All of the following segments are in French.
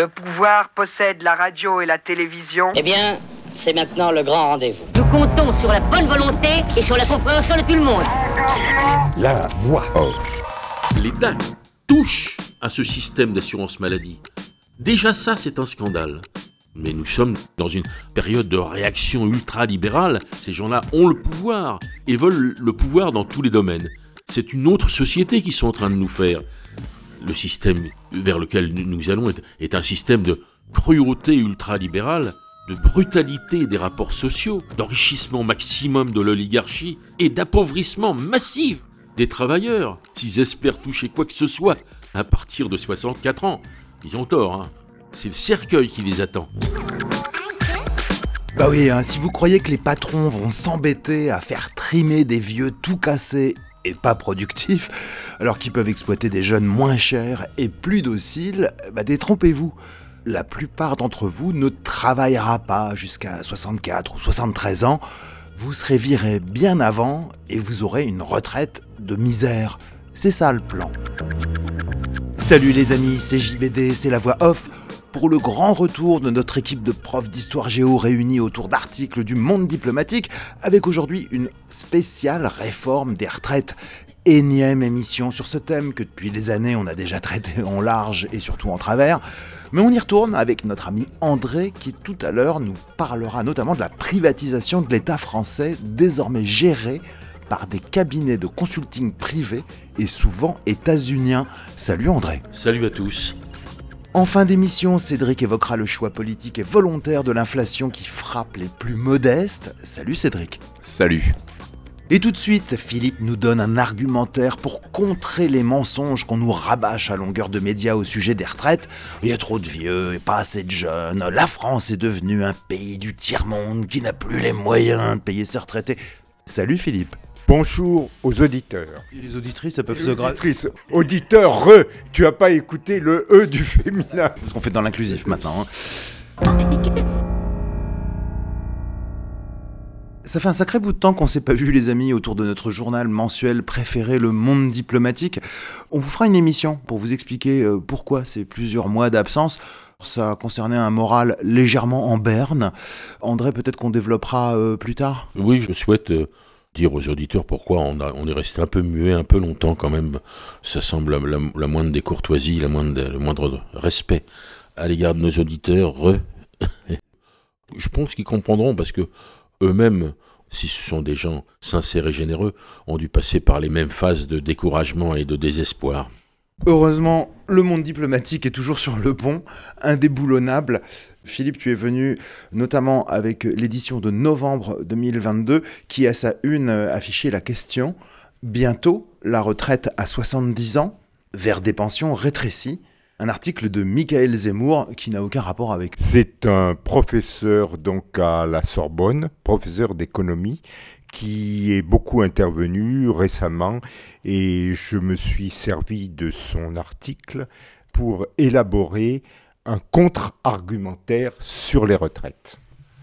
Le pouvoir possède la radio et la télévision. Eh bien, c'est maintenant le grand rendez-vous. Nous comptons sur la bonne volonté et sur la compréhension de tout le monde. La voix off. L'État touche à ce système d'assurance maladie. Déjà ça, c'est un scandale. Mais nous sommes dans une période de réaction ultra-libérale. Ces gens-là ont le pouvoir et veulent le pouvoir dans tous les domaines. C'est une autre société qu'ils sont en train de nous faire. Le système vers lequel nous allons est, un système de cruauté ultra-libérale, de brutalité des rapports sociaux, d'enrichissement maximum de l'oligarchie et d'appauvrissement massif des travailleurs s'ils espèrent toucher quoi que ce soit à partir de 64 ans. Ils ont tort, hein. C'est le cercueil qui les attend. Bah oui, hein, si vous croyez que les patrons vont s'embêter à faire trimer des vieux tout cassés et pas productifs, alors qu'ils peuvent exploiter des jeunes moins chers et plus dociles, bah détrompez-vous. La plupart d'entre vous ne travaillera pas jusqu'à 64 ou 73 ans. Vous serez viré bien avant et vous aurez une retraite de misère. C'est ça le plan. Salut les amis, c'est JBD, c'est la voix off pour le grand retour de notre équipe de profs d'histoire géo réunis autour d'articles du monde diplomatique, avec aujourd'hui une spéciale réforme des retraites. Énième émission sur ce thème que depuis des années on a déjà traité en large et surtout en travers. Mais on y retourne avec notre ami André qui tout à l'heure nous parlera notamment de la privatisation de l'État français désormais géré par des cabinets de consulting privés et souvent états-uniens. Salut André. Salut à tous. En fin d'émission, Cédric évoquera le choix politique et volontaire de l'inflation qui frappe les plus modestes. Salut Cédric. Salut. Et tout de suite, Philippe nous donne un argumentaire pour contrer les mensonges qu'on nous rabâche à longueur de médias au sujet des retraites. Il y a trop de vieux et pas assez de jeunes. La France est devenue un pays du tiers-monde qui n'a plus les moyens de payer ses retraités. Salut Philippe. Bonjour aux auditeurs. Et les auditrices, ça peuvent Les se gratter. auditrices, auditeurs, re, tu as pas écouté le E du féminin. Parce qu'on fait dans l'inclusif maintenant. hein. Ça fait un sacré bout de temps qu'on s'est pas vu les amis autour de notre journal mensuel préféré, Le Monde Diplomatique. On vous fera une émission pour vous expliquer euh, pourquoi ces plusieurs mois d'absence. Ça concernait un moral légèrement en berne. André, peut-être qu'on développera euh, plus tard? Oui, je souhaite euh, dire aux auditeurs pourquoi on, a- on est resté un peu muet, un peu longtemps quand même. Ça semble la, moindre des courtoisies, la moindre, le moindre respect à l'égard de nos auditeurs. Je pense qu'ils comprendront parce que eux-mêmes, si ce sont des gens sincères et généreux, ont dû passer par les mêmes phases de découragement et de désespoir. Heureusement, le monde diplomatique est toujours sur le pont, indéboulonnable. Philippe, tu es venu notamment avec l'édition de novembre 2022 qui à sa une affichait la question Bientôt la retraite à 70 ans vers des pensions rétrécies. Un article de Michael Zemmour qui n'a aucun rapport avec. C'est un professeur donc à la Sorbonne, professeur d'économie, qui est beaucoup intervenu récemment et je me suis servi de son article pour élaborer contre-argumentaire sur les retraites.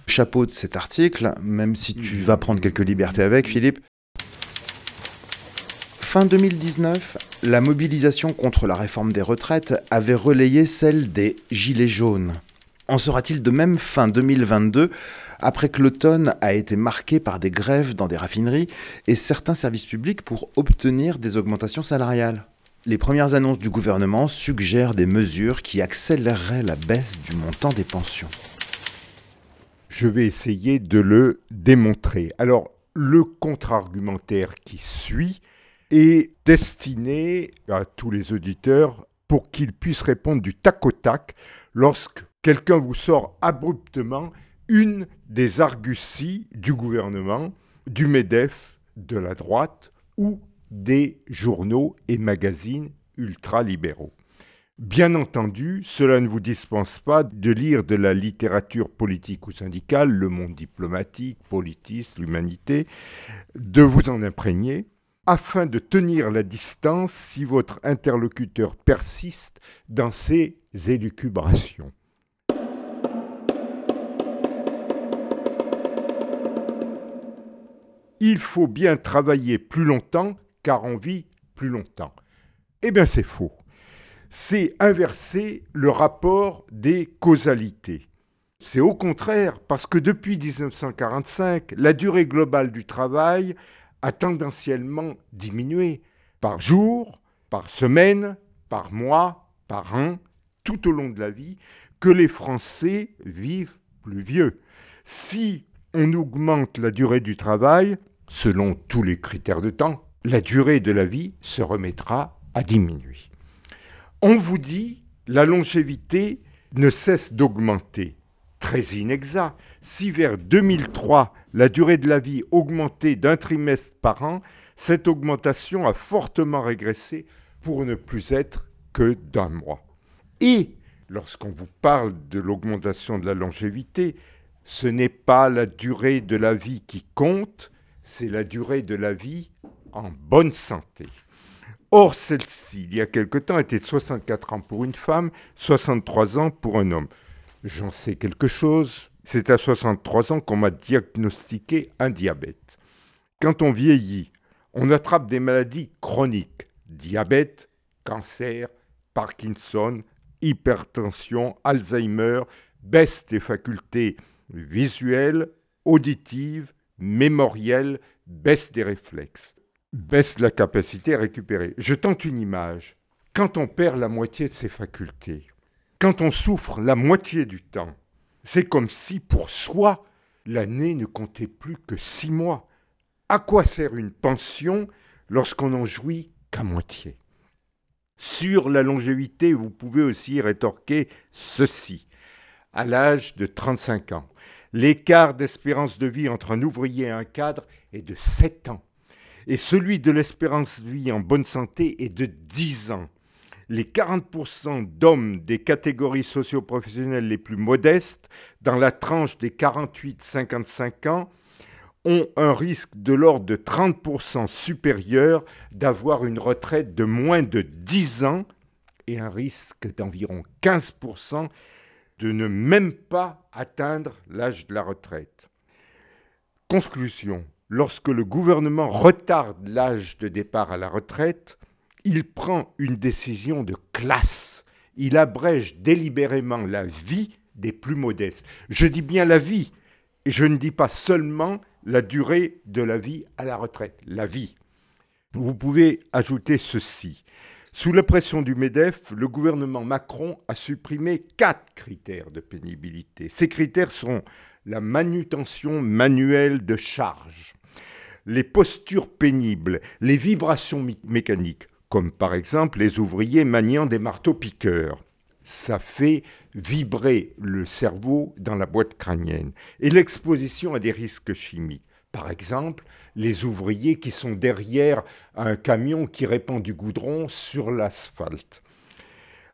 Chapeau de cet article, même si tu vas prendre quelques libertés avec, Philippe. Fin 2019, la mobilisation contre la réforme des retraites avait relayé celle des Gilets jaunes. En sera-t-il de même fin 2022, après que l'automne a été marqué par des grèves dans des raffineries et certains services publics pour obtenir des augmentations salariales? Les premières annonces du gouvernement suggèrent des mesures qui accéléreraient la baisse du montant des pensions. Je vais essayer de le démontrer. Alors, le contre-argumentaire qui suit est destiné à tous les auditeurs pour qu'ils puissent répondre du tac au tac lorsque quelqu'un vous sort abruptement une des arguties du gouvernement, du MEDEF, de la droite ou des journaux et magazines ultra-libéraux. Bien entendu, cela ne vous dispense pas de lire de la littérature politique ou syndicale, le monde diplomatique, politiste, l'humanité, de vous en imprégner, afin de tenir la distance si votre interlocuteur persiste dans ses élucubrations. Il faut bien travailler plus longtemps car on vit plus longtemps. Eh bien c'est faux. c'est inverser le rapport des causalités. C'est au contraire parce que depuis 1945, la durée globale du travail a tendanciellement diminué par jour, par semaine, par mois, par an, tout au long de la vie, que les Français vivent plus vieux. Si on augmente la durée du travail, selon tous les critères de temps, la durée de la vie se remettra à diminuer. On vous dit, la longévité ne cesse d'augmenter. Très inexact. Si vers 2003, la durée de la vie augmentait d'un trimestre par an, cette augmentation a fortement régressé pour ne plus être que d'un mois. Et lorsqu'on vous parle de l'augmentation de la longévité, ce n'est pas la durée de la vie qui compte, c'est la durée de la vie en bonne santé. Or, celle-ci, il y a quelque temps, était de 64 ans pour une femme, 63 ans pour un homme. J'en sais quelque chose. C'est à 63 ans qu'on m'a diagnostiqué un diabète. Quand on vieillit, on attrape des maladies chroniques. Diabète, cancer, Parkinson, hypertension, Alzheimer, baisse des facultés visuelles, auditives, mémorielles, baisse des réflexes, baisse la capacité à récupérer. Je tente une image. Quand on perd la moitié de ses facultés, quand on souffre la moitié du temps, c'est comme si pour soi, l'année ne comptait plus que six mois. À quoi sert une pension lorsqu'on n'en jouit qu'à moitié? Sur la longévité, vous pouvez aussi rétorquer ceci. À l'âge de 35 ans, l'écart d'espérance de vie entre un ouvrier et un cadre est de 7 ans, et celui de l'espérance vie en bonne santé est de 10 ans. Les 40% d'hommes des catégories socio-professionnelles les plus modestes, dans la tranche des 48-55 ans, ont un risque de l'ordre de 30% supérieur d'avoir une retraite de moins de 10 ans et un risque d'environ 15% de ne même pas atteindre l'âge de la retraite. Conclusion. Lorsque le gouvernement retarde l'âge de départ à la retraite, il prend une décision de classe. Il abrège délibérément la vie des plus modestes. Je dis bien la vie, je ne dis pas seulement la durée de la vie à la retraite, la vie. Vous pouvez ajouter ceci. Sous la pression du MEDEF, le gouvernement Macron a supprimé quatre critères de pénibilité. Ces critères sont la manutention manuelle de charge, les postures pénibles, les vibrations mécaniques, comme par exemple les ouvriers maniant des marteaux-piqueurs. Ça fait vibrer le cerveau dans la boîte crânienne. Et l'exposition à des risques chimiques. Par exemple, les ouvriers qui sont derrière un camion qui répand du goudron sur l'asphalte.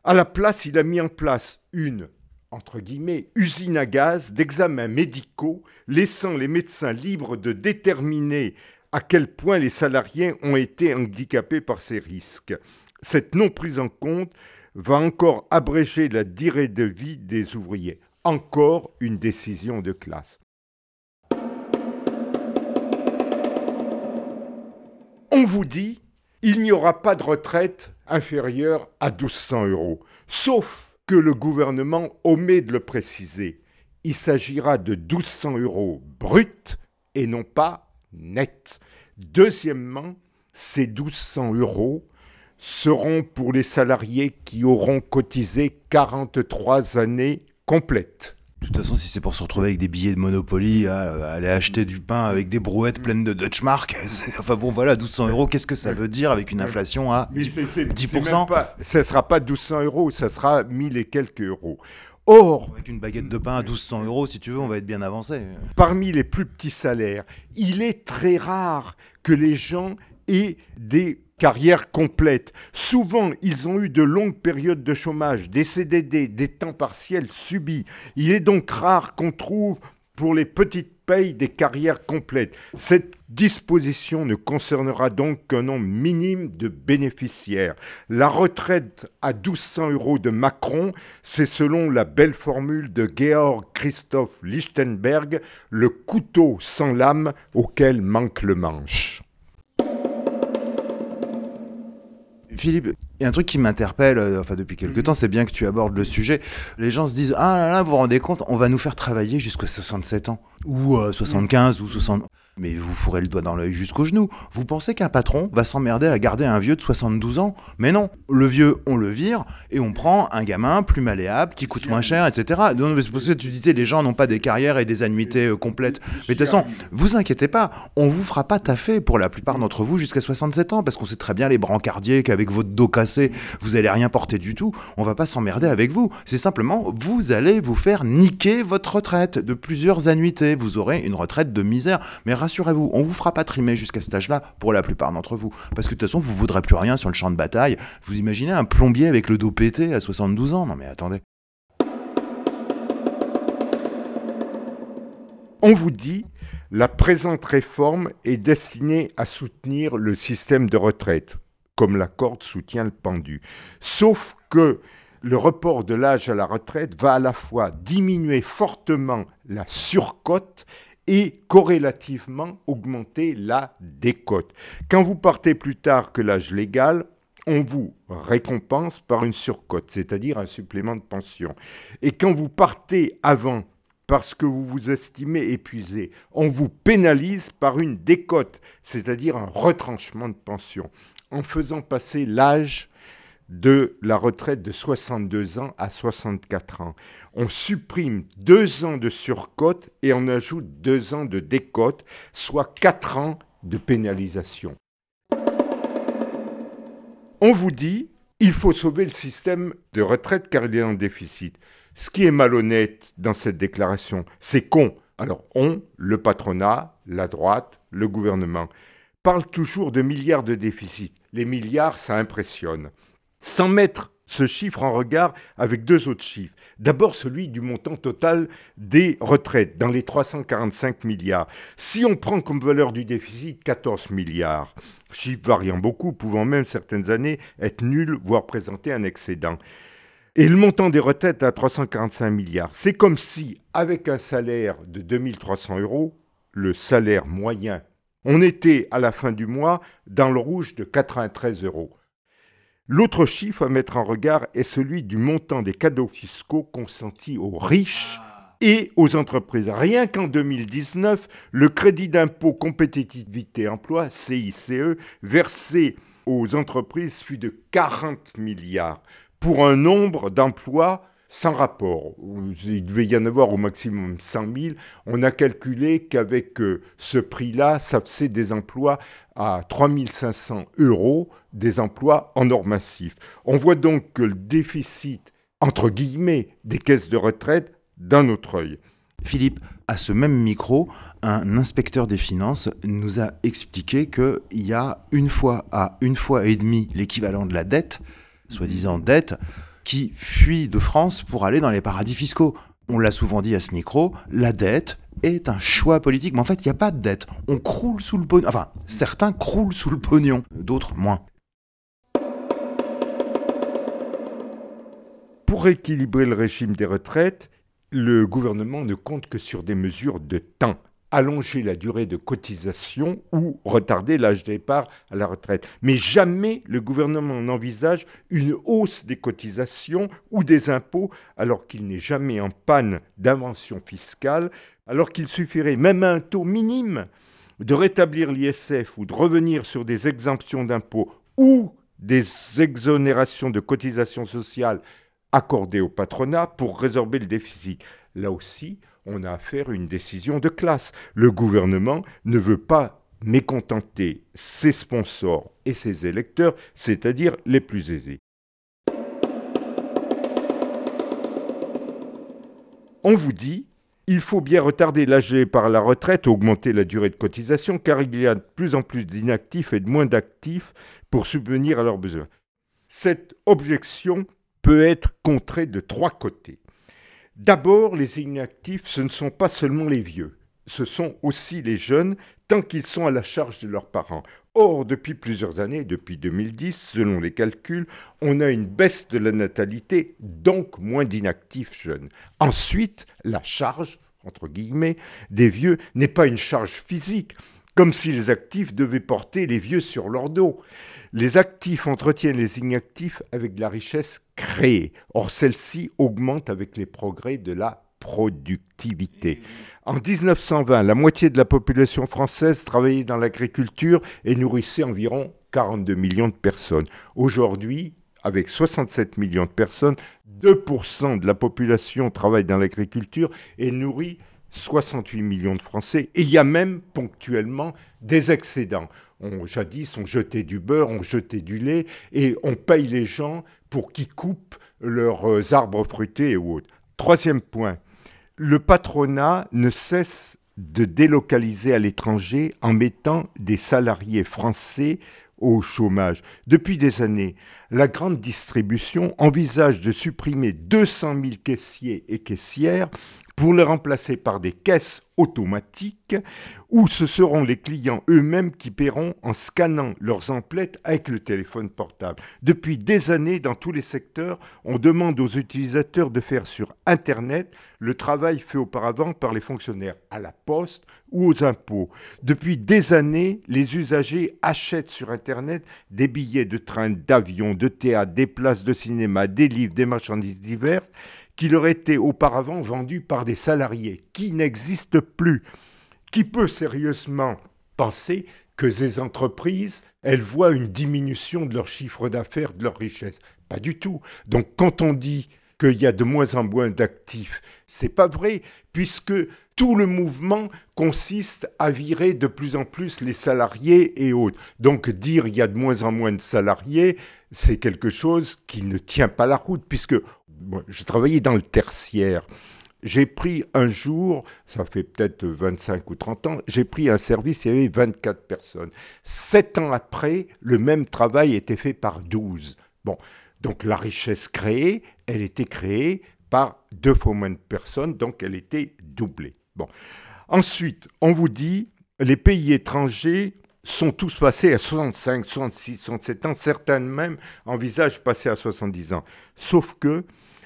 À la place, il a mis en place une entre guillemets, usine à gaz d'examens médicaux, laissant les médecins libres de déterminer à quel point les salariés ont été handicapés par ces risques. Cette non prise en compte va encore abréger la durée de vie des ouvriers. Encore une décision de classe. On vous dit, il n'y aura pas de retraite inférieure à 1200 euros, sauf que le gouvernement omet de le préciser. Il s'agira de 1200 euros bruts et non pas net. Deuxièmement, ces 1200 euros seront pour les salariés qui auront cotisé 43 années complètes. De toute façon, si c'est pour se retrouver avec des billets de Monopoly, à, aller acheter du pain avec des brouettes pleines de Dutchmark, enfin bon, voilà, 1200 euros, qu'est-ce que ça veut dire avec une inflation à 10%, 10% Ça ne sera pas 1200 euros, ça sera 1000 et quelques euros. Or, avec une baguette de pain à 1200 euros, si tu veux, on va être bien avancé. Parmi les plus petits salaires, il est très rare que les gens aient des carrières complètes. Souvent, ils ont eu de longues périodes de chômage, des CDD, des temps partiels subis. Il est donc rare qu'on trouve pour les petites payes des carrières complètes. Cette disposition ne concernera donc qu'un nombre minime de bénéficiaires. La retraite à 1200 euros de Macron, c'est selon la belle formule de Georg Christoph Lichtenberg, le couteau sans lame auquel manque le manche. Philippe, il y a un truc qui m'interpelle, euh, enfin depuis quelque temps, c'est bien que tu abordes le sujet. Les gens se disent Ah là là, vous vous rendez compte, on va nous faire travailler jusqu'à 67 ans, ou euh, 75, ou 60. Mais vous fourrez le doigt dans l'œil jusqu'au genou. Vous pensez qu'un patron va s'emmerder à garder un vieux de 72 ans? Mais non, le vieux, on le vire et on prend un gamin plus malléable, qui coûte moins cher, etc. Non, c'est pour ça que tu disais les gens n'ont pas des carrières et des annuités euh, complètes. Mais de toute façon, vous inquiétez pas, on vous fera pas taffer pour la plupart d'entre vous jusqu'à 67 ans, parce qu'on sait très bien les brancardiers qu'avec votre dos cassé, vous allez rien porter du tout. On va pas s'emmerder avec vous. C'est simplement, vous allez vous faire niquer votre retraite de plusieurs annuités. Vous aurez une retraite de misère. Mais rassurez-vous, on vous fera pas trimer jusqu'à cet âge-là pour la plupart d'entre vous. Parce que de toute façon, vous voudrez plus rien sur le champ de bataille. Vous imaginez un plombier avec le dos pété à 72 ans? Non mais attendez. On vous dit, la présente réforme est destinée à soutenir le système de retraite, comme la corde soutient le pendu. Sauf que le report de l'âge à la retraite va à la fois diminuer fortement la surcote et corrélativement augmenter la décote. Quand vous partez plus tard que l'âge légal, on vous récompense par une surcote, c'est-à-dire un supplément de pension. Et quand vous partez avant parce que vous vous estimez épuisé, on vous pénalise par une décote, c'est-à-dire un retranchement de pension, en faisant passer l'âge de la retraite de 62 ans à 64 ans. On supprime deux ans de surcote et on ajoute deux ans de décote, soit quatre ans de pénalisation. On vous dit, il faut sauver le système de retraite car il est en déficit. Ce qui est malhonnête dans cette déclaration, c'est qu'on, alors on, le patronat, la droite, le gouvernement, parle toujours de milliards de déficit. Les milliards, ça impressionne. Sans mettre ce chiffre en regard avec deux autres chiffres. D'abord celui du montant total des retraites, dans les 345 milliards. Si on prend comme valeur du déficit 14 milliards, chiffre variant beaucoup, pouvant même certaines années être nul, voire présenter un excédent. Et le montant des retraites à 345 milliards. C'est comme si, avec un salaire de 2300 euros, le salaire moyen, on était à la fin du mois dans le rouge de 93 euros. L'autre chiffre à mettre en regard est celui du montant des cadeaux fiscaux consentis aux riches et aux entreprises. Rien qu'en 2019, le crédit d'impôt compétitivité emploi, CICE, versé aux entreprises fut de 40 milliards pour un nombre d'emplois sans rapport. Il devait y en avoir au maximum 100 000. On a calculé qu'avec euh, ce prix-là, ça faisait des emplois à 3500 euros, des emplois en or massif. On voit donc que le déficit, entre guillemets, des caisses de retraite d'un autre œil. Philippe, à ce même micro, un inspecteur des finances nous a expliqué qu'il y a une fois à une fois et demie l'équivalent de la dette, soi-disant dette, qui fuit de France pour aller dans les paradis fiscaux. On l'a souvent dit à ce micro, la dette est un choix politique, mais en fait, il n'y a pas de dette. On croule sous le pognon. Enfin, certains croulent sous le pognon, d'autres moins. Pour équilibrer le régime des retraites, le gouvernement ne compte que sur des mesures de temps allonger la durée de cotisation ou retarder l'âge départ à la retraite. Mais jamais le gouvernement n'envisage une hausse des cotisations ou des impôts alors qu'il n'est jamais en panne d'invention fiscale, alors qu'il suffirait même à un taux minime de rétablir l'ISF ou de revenir sur des exemptions d'impôts ou des exonérations de cotisations sociales accordées au patronat pour résorber le déficit. Là aussi, on a affaire à une décision de classe. Le gouvernement ne veut pas mécontenter ses sponsors et ses électeurs, c'est-à-dire les plus aisés. On vous dit, il faut bien retarder l'âge par la retraite, augmenter la durée de cotisation, car il y a de plus en plus d'inactifs et de moins d'actifs pour subvenir à leurs besoins. Cette objection peut être contrée de trois côtés. D'abord, les inactifs, ce ne sont pas seulement les vieux, ce sont aussi les jeunes, tant qu'ils sont à la charge de leurs parents. Or, depuis plusieurs années, depuis 2010, selon les calculs, on a une baisse de la natalité, donc moins d'inactifs jeunes. Ensuite, la charge, entre guillemets, des vieux n'est pas une charge physique, comme si les actifs devaient porter les vieux sur leur dos. Les actifs entretiennent les inactifs avec de la richesse créée. Or, celle-ci augmente avec les progrès de la productivité. En 1920, la moitié de la population française travaillait dans l'agriculture et nourrissait environ 42 millions de personnes. Aujourd'hui, avec 67 millions de personnes, 2% de la population travaille dans l'agriculture et nourrit 68 millions de Français. Et il y a même ponctuellement des excédents. On, jadis, on jetait du beurre, on jetait du lait et on paye les gens pour qu'ils coupent leurs euh, arbres fruités et autres. Troisième point, le patronat ne cesse de délocaliser à l'étranger en mettant des salariés français au chômage. Depuis des années, la grande distribution envisage de supprimer 200 000 caissiers et caissières pour les remplacer par des caisses automatiques où ce seront les clients eux-mêmes qui paieront en scannant leurs emplettes avec le téléphone portable. Depuis des années, dans tous les secteurs, on demande aux utilisateurs de faire sur Internet le travail fait auparavant par les fonctionnaires à la poste ou aux impôts. Depuis des années, les usagers achètent sur Internet des billets de train, d'avion, de théâtre, des places de cinéma, des livres, des marchandises diverses qui leur étaient auparavant vendus par des salariés, qui n'existent plus. Qui peut sérieusement penser que ces entreprises, elles voient une diminution de leur chiffre d'affaires, de leur richesse Pas du tout. Donc quand on dit qu'il y a de moins en moins d'actifs, c'est pas vrai, puisque tout le mouvement consiste à virer de plus en plus les salariés et autres. Donc dire il y a de moins en moins de salariés, c'est quelque chose qui ne tient pas la route, puisque je travaillais dans le tertiaire. J'ai pris un jour, ça fait peut-être 25 ou 30 ans, j'ai pris un service, il y avait 24 personnes. Sept ans après, le même travail était fait par 12. Bon, donc la richesse créée, elle était créée par deux fois moins de personnes, donc elle était doublée. Bon. Ensuite, on vous dit, les pays étrangers sont tous passés à 65, 66, 67 ans, certains même envisagent passer à 70 ans. Sauf que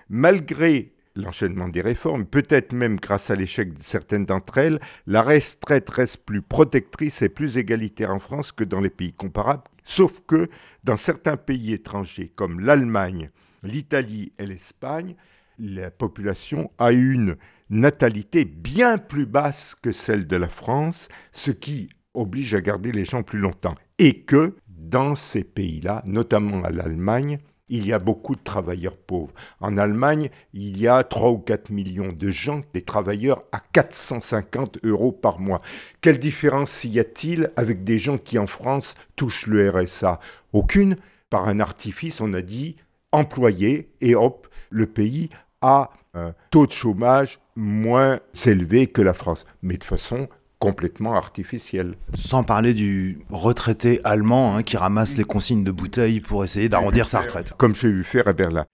Malgré l'enchaînement des réformes, peut-être même grâce à l'échec de certaines d'entre elles, la retraite reste plus protectrice et plus égalitaire en France que dans les pays comparables, sauf que dans certains pays étrangers comme l'Allemagne, l'Italie et l'Espagne, la population a une natalité bien plus basse que celle de la France, ce qui oblige à garder les gens plus longtemps. Et que dans ces pays-là, notamment à l'Allemagne, il y a beaucoup de travailleurs pauvres. En Allemagne, il y a 3 ou 4 millions de gens, des travailleurs à 450 euros par mois. Quelle différence y a-t-il avec des gens qui en France touchent le RSA Aucune. Par un artifice, on a dit employés et hop, le pays a un taux de chômage moins élevé que la France. Mais de façon complètement artificielle. Sans parler du retraité allemand hein, qui ramasse les consignes de bouteilles pour essayer d'arrondir sa retraite. Comme j'ai vu faire à Berlin.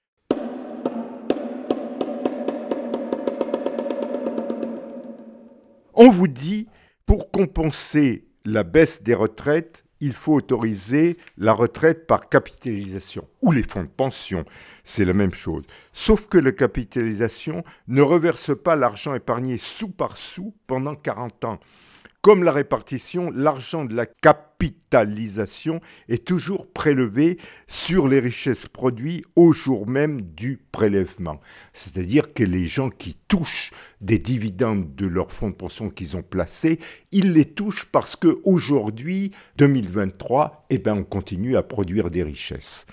On vous dit, pour compenser la baisse des retraites, il faut autoriser la retraite par capitalisation ou les fonds de pension. C'est la même chose. Sauf que la capitalisation ne reverse pas l'argent épargné sous par sous pendant 40 ans. Comme la répartition, l'argent de la capitalisation est toujours prélevé sur les richesses produites au jour même du prélèvement. C'est-à-dire que les gens qui touchent des dividendes de leurs fonds de pension qu'ils ont placés, ils les touchent parce qu'aujourd'hui, 2023, eh ben, on continue à produire des richesses.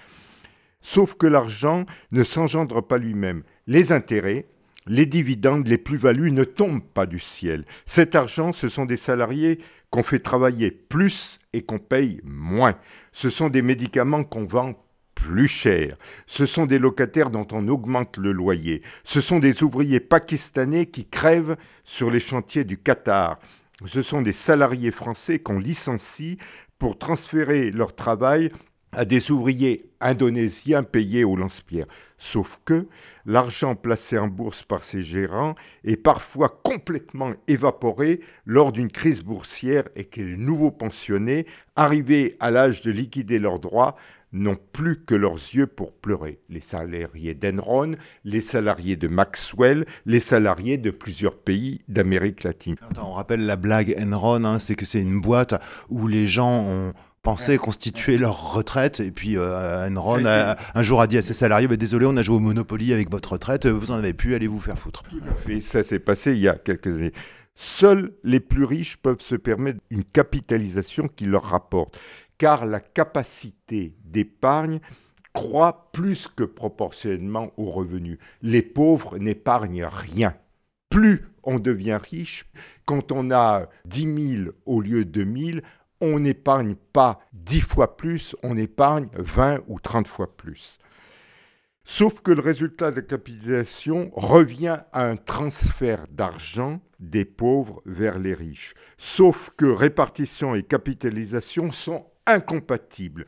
Sauf que l'argent ne s'engendre pas lui-même. Les intérêts, les dividendes, les plus-values ne tombent pas du ciel. Cet argent, ce sont des salariés qu'on fait travailler plus et qu'on paye moins. Ce sont des médicaments qu'on vend plus cher. Ce sont des locataires dont on augmente le loyer. Ce sont des ouvriers pakistanais qui crèvent sur les chantiers du Qatar. Ce sont des salariés français qu'on licencie pour transférer leur travail à des ouvriers indonésiens payés au lance-pierre. Sauf que l'argent placé en bourse par ces gérants est parfois complètement évaporé lors d'une crise boursière et que les nouveaux pensionnés, arrivés à l'âge de liquider leurs droits, n'ont plus que leurs yeux pour pleurer. Les salariés d'Enron, les salariés de Maxwell, les salariés de plusieurs pays d'Amérique latine. on rappelle la blague Enron, hein, c'est que c'est une boîte où les gens ont pensé constituer leur retraite. Et puis euh, Enron un jour a dit à ses salariés bah, désolé on a joué au Monopoly avec votre retraite vous en avez plus allez vous faire foutre. Tout à fait. Ça s'est passé il y a quelques années. Seuls les plus riches peuvent se permettre une capitalisation qui leur rapporte, car la capacité d'épargne croît plus que proportionnellement aux revenus. Les pauvres n'épargnent rien. Plus on devient riche, quand on a 10 000 au lieu de 1000, on n'épargne pas 10 fois plus, on épargne 20 ou 30 fois plus. Sauf que le résultat de la capitalisation revient à un transfert d'argent des pauvres vers les riches. Sauf que répartition et capitalisation sont incompatibles.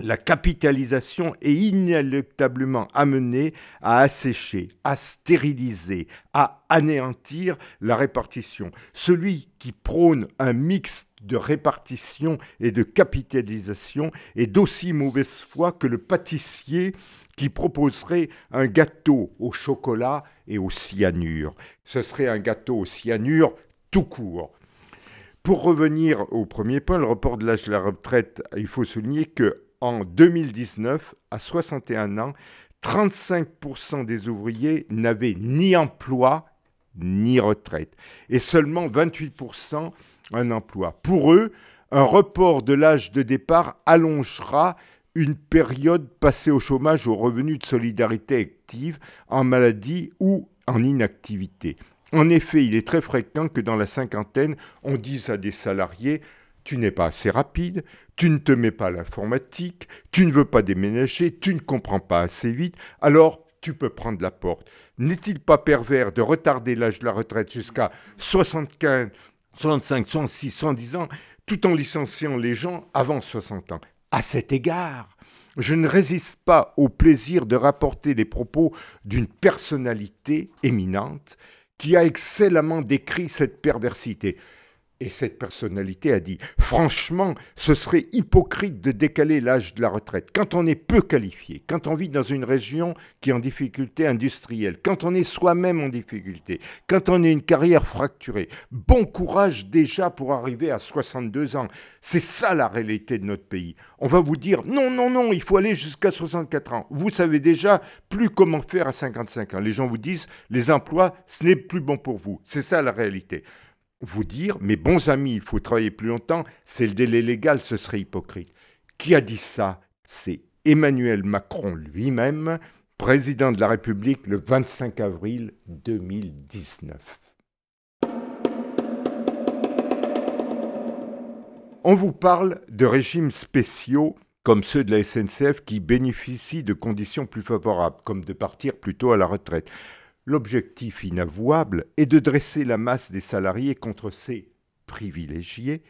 La capitalisation est inéluctablement amenée à assécher, à stériliser, à anéantir la répartition. Celui qui prône un mix de répartition et de capitalisation est d'aussi mauvaise foi que le pâtissier qui proposerait un gâteau au chocolat et au cyanure. Ce serait un gâteau au cyanure tout court. Pour revenir au premier point, le report de l'âge de la retraite, il faut souligner que en 2019, à 61 ans, 35% des ouvriers n'avaient ni emploi ni retraite et seulement 28% un emploi. Pour eux, un report de l'âge de départ allongera une période passée au chômage au revenu de solidarité active, en maladie ou en inactivité. En effet, il est très fréquent que dans la cinquantaine, on dise à des salariés Tu n'es pas assez rapide, tu ne te mets pas à l'informatique, tu ne veux pas déménager, tu ne comprends pas assez vite, alors tu peux prendre la porte. N'est-il pas pervers de retarder l'âge de la retraite jusqu'à 75, 65, 66, 70 ans, tout en licenciant les gens avant 60 ans à cet égard, je ne résiste pas au plaisir de rapporter les propos d'une personnalité éminente qui a excellemment décrit cette perversité. Et cette personnalité a dit, franchement, ce serait hypocrite de décaler l'âge de la retraite. Quand on est peu qualifié, quand on vit dans une région qui est en difficulté industrielle, quand on est soi-même en difficulté, quand on a une carrière fracturée, bon courage déjà pour arriver à 62 ans. C'est ça la réalité de notre pays. On va vous dire, non, non, non, il faut aller jusqu'à 64 ans. Vous savez déjà plus comment faire à 55 ans. Les gens vous disent, les emplois, ce n'est plus bon pour vous. C'est ça la réalité vous dire, mes bons amis, il faut travailler plus longtemps, c'est le délai légal, ce serait hypocrite. Qui a dit ça? C'est Emmanuel Macron lui-même, président de la République le 25 avril 2019. On vous parle de régimes spéciaux comme ceux de la SNCF qui bénéficient de conditions plus favorables, comme de partir plus tôt à la retraite. L'objectif inavouable est de dresser la masse des salariés contre ces privilégiés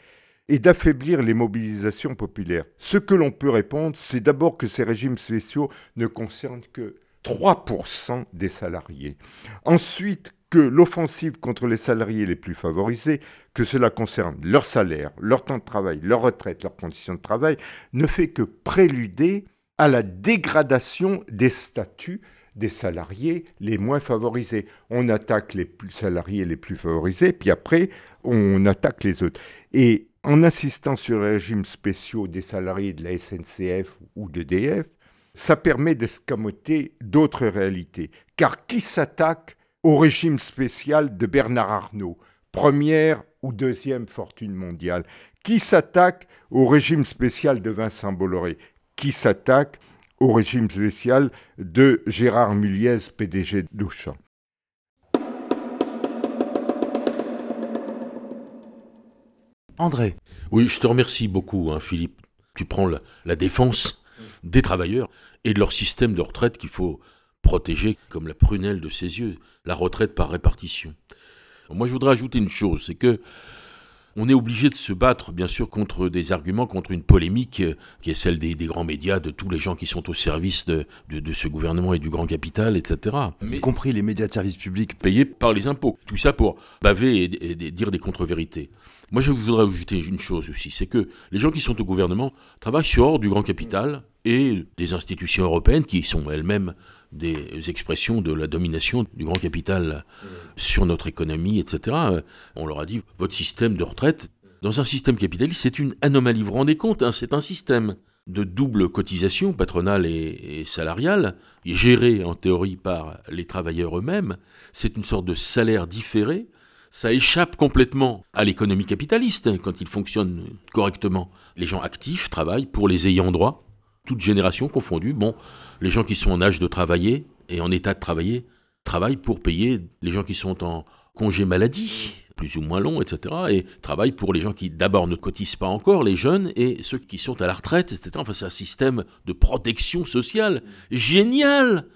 et d'affaiblir les mobilisations populaires. Ce que l'on peut répondre, c'est d'abord que ces régimes spéciaux ne concernent que 3% des salariés. Ensuite, que l'offensive contre les salariés les plus favorisés, que cela concerne leur salaire, leur temps de travail, leur retraite, leurs conditions de travail, ne fait que préluder à la dégradation des statuts des salariés les moins favorisés. On attaque les salariés les plus favorisés, puis après, on attaque les autres. Et en insistant sur les régimes spéciaux des salariés de la SNCF ou d'EDF, ça permet d'escamoter d'autres réalités. Car qui s'attaque au régime spécial de Bernard Arnault, première ou deuxième fortune mondiale? Qui s'attaque au régime spécial de Vincent Bolloré? Qui s'attaque au régime spécial de Gérard Muliez, PDG d'Auchan. André. Oui, je te remercie beaucoup, hein, Philippe. Tu prends la, défense des travailleurs et de leur système de retraite qu'il faut protéger comme la prunelle de ses yeux, la retraite par répartition. Moi, je voudrais ajouter une chose, c'est que on est obligé de se battre, bien sûr, contre des arguments, contre une polémique euh, qui est celle des, des grands médias, de tous les gens qui sont au service de, de, de ce gouvernement et du grand capital, etc. Y compris les médias de service public. payés par les impôts. Tout ça pour baver et, et- dire des contre-vérités. Moi, je voudrais ajouter une chose aussi, c'est que les gens qui sont au gouvernement travaillent sur du grand capital et des institutions européennes qui sont elles-mêmes des expressions de la domination du grand capital sur notre économie, etc. Euh, On leur a dit, votre système de retraite, dans un système capitaliste, c'est une anomalie. Vous vous rendez compte, hein, c'est un système de double cotisation patronale et, salariale, géré en théorie par les travailleurs eux-mêmes. C'est une sorte de salaire différé. Ça échappe complètement à l'économie capitaliste hein, quand il fonctionne correctement. Les gens actifs travaillent pour les ayants droit, toutes générations confondues. Bon, les gens qui sont en âge de travailler et en état de travailler travaillent pour payer les gens qui sont en congé maladie, plus ou moins long, etc. Et travaillent pour les gens qui d'abord ne cotisent pas encore, les jeunes, et ceux qui sont à la retraite, etc. Enfin, c'est un système de protection sociale génial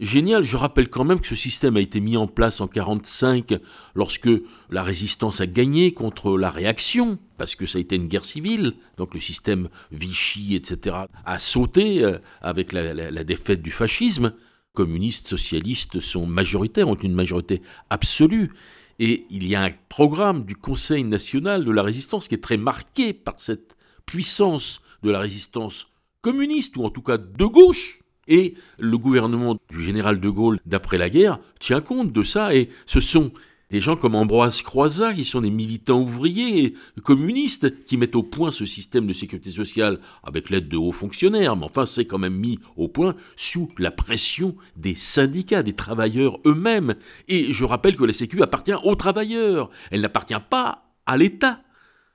Génial, je rappelle quand même que ce système a été mis en place en 1945 lorsque la résistance a gagné contre la réaction, parce que ça a été une guerre civile, donc le système Vichy, etc., a sauté euh, avec la, défaite du fascisme. Communistes, socialistes sont majoritaires, ont une majorité absolue. Et il y a un programme du Conseil national de la résistance qui est très marqué par cette puissance de la résistance communiste, ou en tout cas de gauche. Et le gouvernement du général de Gaulle d'après la guerre tient compte de ça, et ce sont des gens comme Ambroise Croizat, qui sont des militants ouvriers communistes, qui mettent au point ce système de sécurité sociale avec l'aide de hauts fonctionnaires, mais enfin c'est quand même mis au point sous la pression des syndicats, des travailleurs eux-mêmes. Et je rappelle que la Sécu appartient aux travailleurs, elle n'appartient pas à l'État.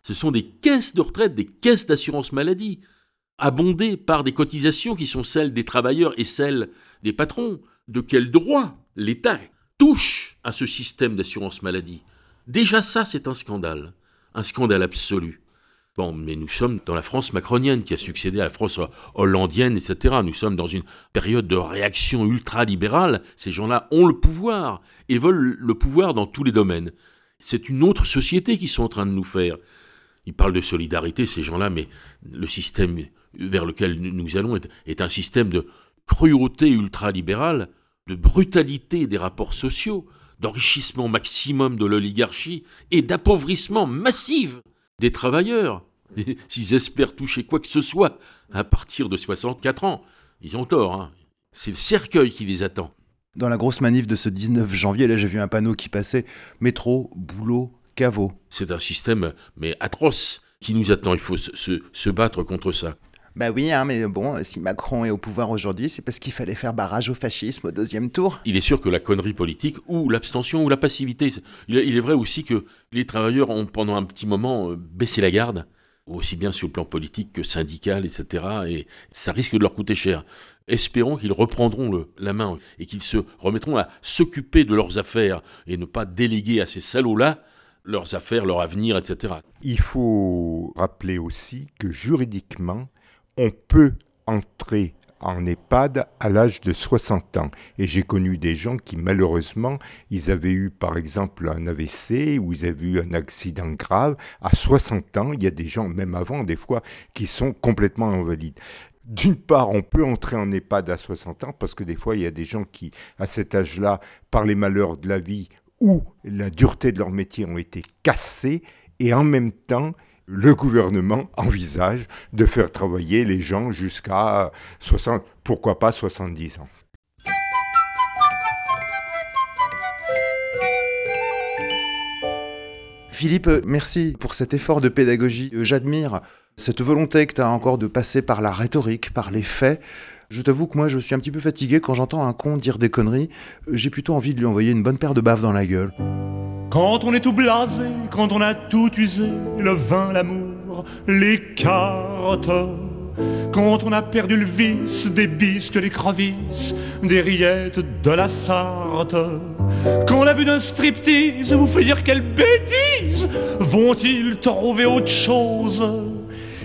Ce sont des caisses de retraite, des caisses d'assurance maladie abondées par des cotisations qui sont celles des travailleurs et celles des patrons. De quel droit l'État touche à ce système d'assurance maladie? Déjà ça, c'est un scandale. Un scandale absolu. Bon, mais nous sommes dans la France macronienne qui a succédé à la France hollandienne, etc. Nous sommes dans une période de réaction ultra-libérale. Ces gens-là ont le pouvoir et veulent le pouvoir dans tous les domaines. C'est une autre société qu'ils sont en train de nous faire. Ils parlent de solidarité, ces gens-là, mais le système vers lequel nous allons est, est un système de cruauté ultralibérale, de brutalité des rapports sociaux, d'enrichissement maximum de l'oligarchie et d'appauvrissement massif des travailleurs. S'ils espèrent toucher quoi que ce soit à partir de 64 ans, ils ont tort. hein. C'est le cercueil qui les attend. Dans la grosse manif de ce 19 janvier, là j'ai vu un panneau qui passait métro, boulot, caveau. C'est un système, mais atroce, qui nous attend. Il faut se, se- se battre contre ça. Bah oui, hein, mais bon, si Macron est au pouvoir aujourd'hui, c'est parce qu'il fallait faire barrage au fascisme au deuxième tour. Il est sûr que la connerie politique, ou l'abstention, ou la passivité, il est vrai aussi que les travailleurs ont pendant un petit moment euh, baissé la garde, aussi bien sur le plan politique que syndical, etc. Et ça risque de leur coûter cher. Espérons qu'ils reprendront le- la main et qu'ils se remettront à s'occuper de leurs affaires et ne pas déléguer à ces salauds-là leurs affaires, leur avenir, etc. Il faut rappeler aussi que juridiquement, on peut entrer en EHPAD à l'âge de 60 ans. Et j'ai connu des gens qui, malheureusement, ils avaient eu, par exemple, un AVC ou ils avaient eu un accident grave. À 60 ans, il y a des gens, même avant, des fois, qui sont complètement invalides. D'une part, on peut entrer en EHPAD à 60 ans parce que des fois, il y a des gens qui, à cet âge-là, par les malheurs de la vie ou la dureté de leur métier, ont été cassés. Et en même temps, le gouvernement envisage de faire travailler les gens jusqu'à 60, pourquoi pas 70 ans. Philippe, merci pour cet effort de pédagogie. J'admire cette volonté que tu as encore de passer par la rhétorique, par les faits. Je t'avoue que moi, je suis un petit peu fatigué quand j'entends un con dire des conneries. J'ai plutôt envie de lui envoyer une bonne paire de baffes dans la gueule. Quand on est tout blasé, quand on a tout usé, le vin, l'amour, les cartes. Quand on a perdu le vice des bisques, des crevisses, des rillettes de la Sarthe. Quand la vue d'un striptease vous fait dire quelle bêtise, vont-ils trouver autre chose?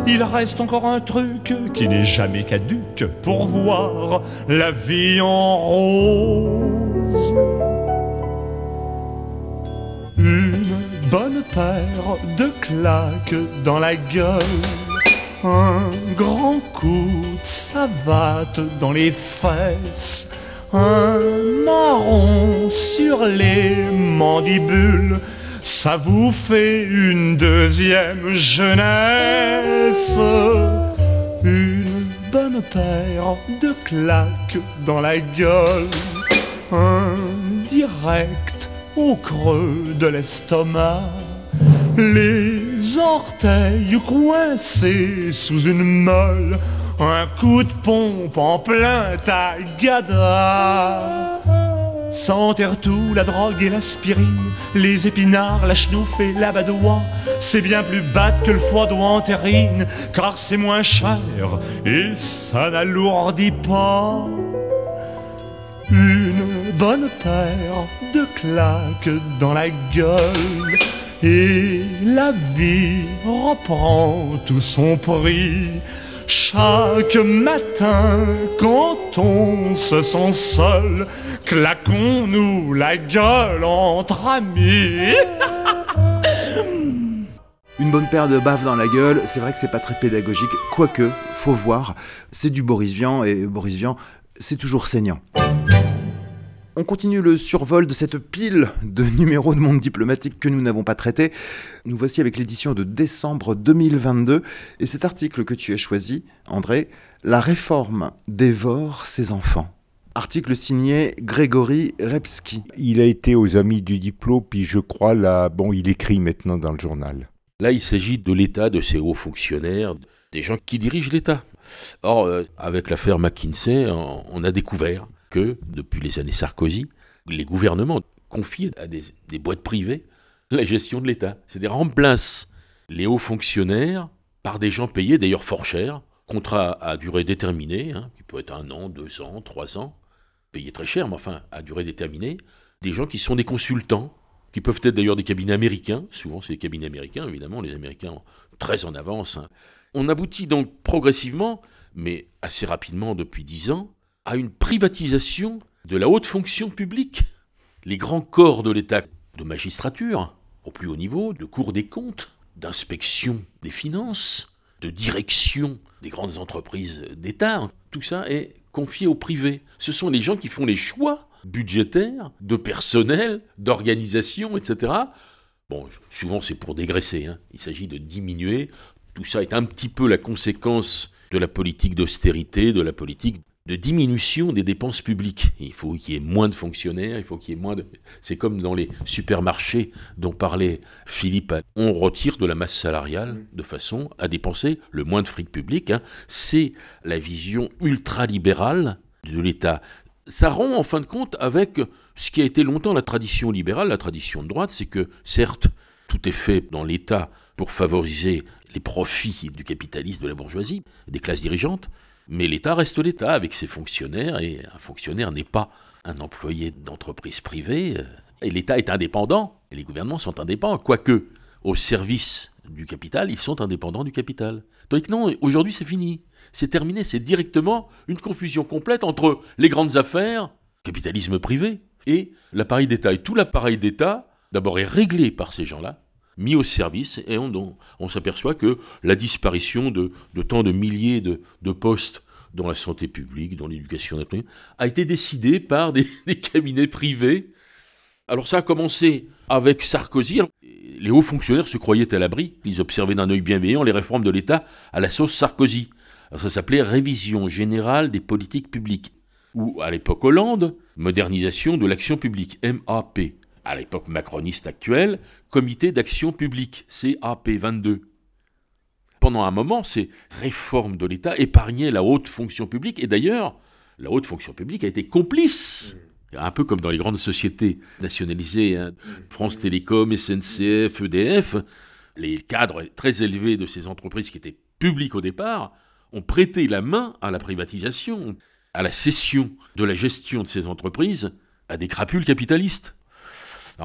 Il reste encore un truc qui n'est jamais caduque pour voir la vie en rose. Une bonne paire de claques dans la gueule. Un grand coup de savate dans les fesses. Un marron sur les mandibules. Ça vous fait une deuxième jeunesse. Une bonne paire de claques dans la gueule. Un direct au creux de l'estomac. Les orteils coincés sous une molle. Un coup de pompe en plein tagada. S'enterre tout, la drogue et l'aspirine, les épinards, la chenouf et la badoie. C'est bien plus bas que le foie d'ouanterine, car c'est moins cher et ça n'alourdit pas. Bonne paire de claques dans la gueule et la vie reprend tout son prix. Chaque matin, quand on se sent seul, claquons-nous la gueule entre amis. Une bonne paire de baffes dans la gueule, c'est vrai que c'est pas très pédagogique, quoique, faut voir, c'est du Boris Vian, et Boris Vian, c'est toujours saignant. On continue le survol de cette pile de numéros de monde diplomatique que nous n'avons pas traité. Nous voici avec l'édition de décembre 2022 et cet article que tu as choisi, André, La réforme dévore ses enfants. Article signé Grégory Repski. Il a été aux Amis du Diplôme, puis je crois là, bon, il écrit maintenant dans le journal. Là, il s'agit de l'État, de ses hauts fonctionnaires, des gens qui dirigent l'État. Or, euh, avec l'affaire McKinsey, on, on a découvert que, depuis les années Sarkozy, les gouvernements confient à des, boîtes privées la gestion de l'État. C'est-à-dire remplacent les hauts fonctionnaires par des gens payés d'ailleurs fort cher, contrat à durée déterminée, hein, qui peut être un an, deux ans, trois ans, payés très cher, mais enfin à durée déterminée, des gens qui sont des consultants, qui peuvent être d'ailleurs des cabinets américains, souvent c'est des cabinets américains, évidemment, les Américains très en avance. hein. On aboutit donc progressivement, mais assez rapidement depuis dix ans, à une privatisation de la haute fonction publique. Les grands corps de l'État, de magistrature, au plus haut niveau, de cour des comptes, d'inspection des finances, de direction des grandes entreprises d'État, tout ça est confié au privé. Ce sont les gens qui font les choix budgétaires, de personnel, d'organisation, etc. Bon, souvent c'est pour dégraisser, hein. il s'agit de diminuer. Tout ça est un petit peu la conséquence de la politique d'austérité, de la politique de diminution des dépenses publiques. Il faut qu'il y ait moins de fonctionnaires, il faut qu'il y ait moins de... C'est comme dans les supermarchés dont parlait Philippe. On retire de la masse salariale de façon à dépenser le moins de fric public. hein. C'est la vision ultralibérale de l'État. Ça rompt en fin de compte avec ce qui a été longtemps la tradition libérale, la tradition de droite, c'est que certes, tout est fait dans l'État pour favoriser les profits du capitalisme, de la bourgeoisie, des classes dirigeantes, mais l'État reste l'État avec ses fonctionnaires, et un fonctionnaire n'est pas un employé d'entreprise privée, euh, et l'État est indépendant, et les gouvernements sont indépendants, quoique au service du capital, ils sont indépendants du capital. Tandis que non, aujourd'hui c'est fini, c'est terminé, c'est directement une confusion complète entre les grandes affaires, capitalisme privé, et l'appareil d'État. Et tout l'appareil d'État, d'abord, est réglé par ces gens-là, mis au service, et on, s'aperçoit que la disparition de, tant de milliers de, postes dans la santé publique, dans l'éducation nationale, a été décidée par des, cabinets privés. Alors ça a commencé avec Sarkozy. Les hauts fonctionnaires se croyaient à l'abri, ils observaient d'un œil bienveillant les réformes de l'État à la sauce Sarkozy. Ça s'appelait Révision générale des politiques publiques. Ou à l'époque Hollande, modernisation de l'action publique, MAP. À l'époque macroniste actuelle, Comité d'action publique, CAP 22. Pendant un moment, ces réformes de l'État épargnaient la haute fonction publique, et d'ailleurs, la haute fonction publique a été complice. Un peu comme dans les grandes sociétés nationalisées, hein, France Télécom, SNCF, EDF, les cadres très élevés de ces entreprises qui étaient publiques au départ ont prêté la main à la privatisation, à la cession de la gestion de ces entreprises à des crapules capitalistes.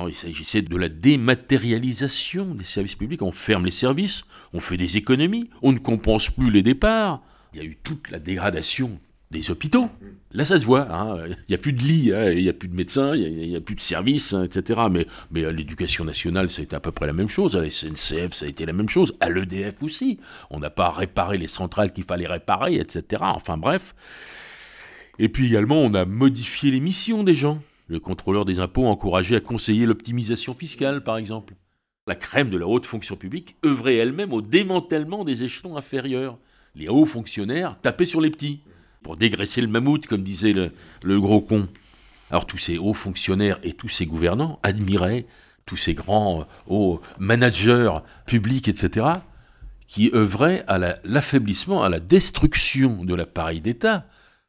Il s'agissait de la dématérialisation des services publics. On ferme les services, on fait des économies, on ne compense plus les départs. Il y a eu toute la dégradation des hôpitaux. Là, ça se voit. hein. Il n'y a plus de lits, hein, il n'y a plus de médecins, il n'y a plus de services, hein, etc. Mais, mais à l'éducation nationale, ça a été à peu près la même chose. À la SNCF, ça a été la même chose. À l'EDF aussi. On n'a pas réparé les centrales qu'il fallait réparer, etc. Enfin bref. Et puis également, on a modifié les missions des gens. Le contrôleur des impôts encouragé à conseiller l'optimisation fiscale, par exemple. La crème de la haute fonction publique œuvrait elle-même au démantèlement des échelons inférieurs. Les hauts fonctionnaires tapaient sur les petits, pour dégraisser le mammouth, comme disait le, gros con. Alors tous ces hauts fonctionnaires et tous ces gouvernants admiraient tous ces grands euh, hauts managers publics, etc., qui œuvraient à la- l'affaiblissement, à la destruction de l'appareil d'État.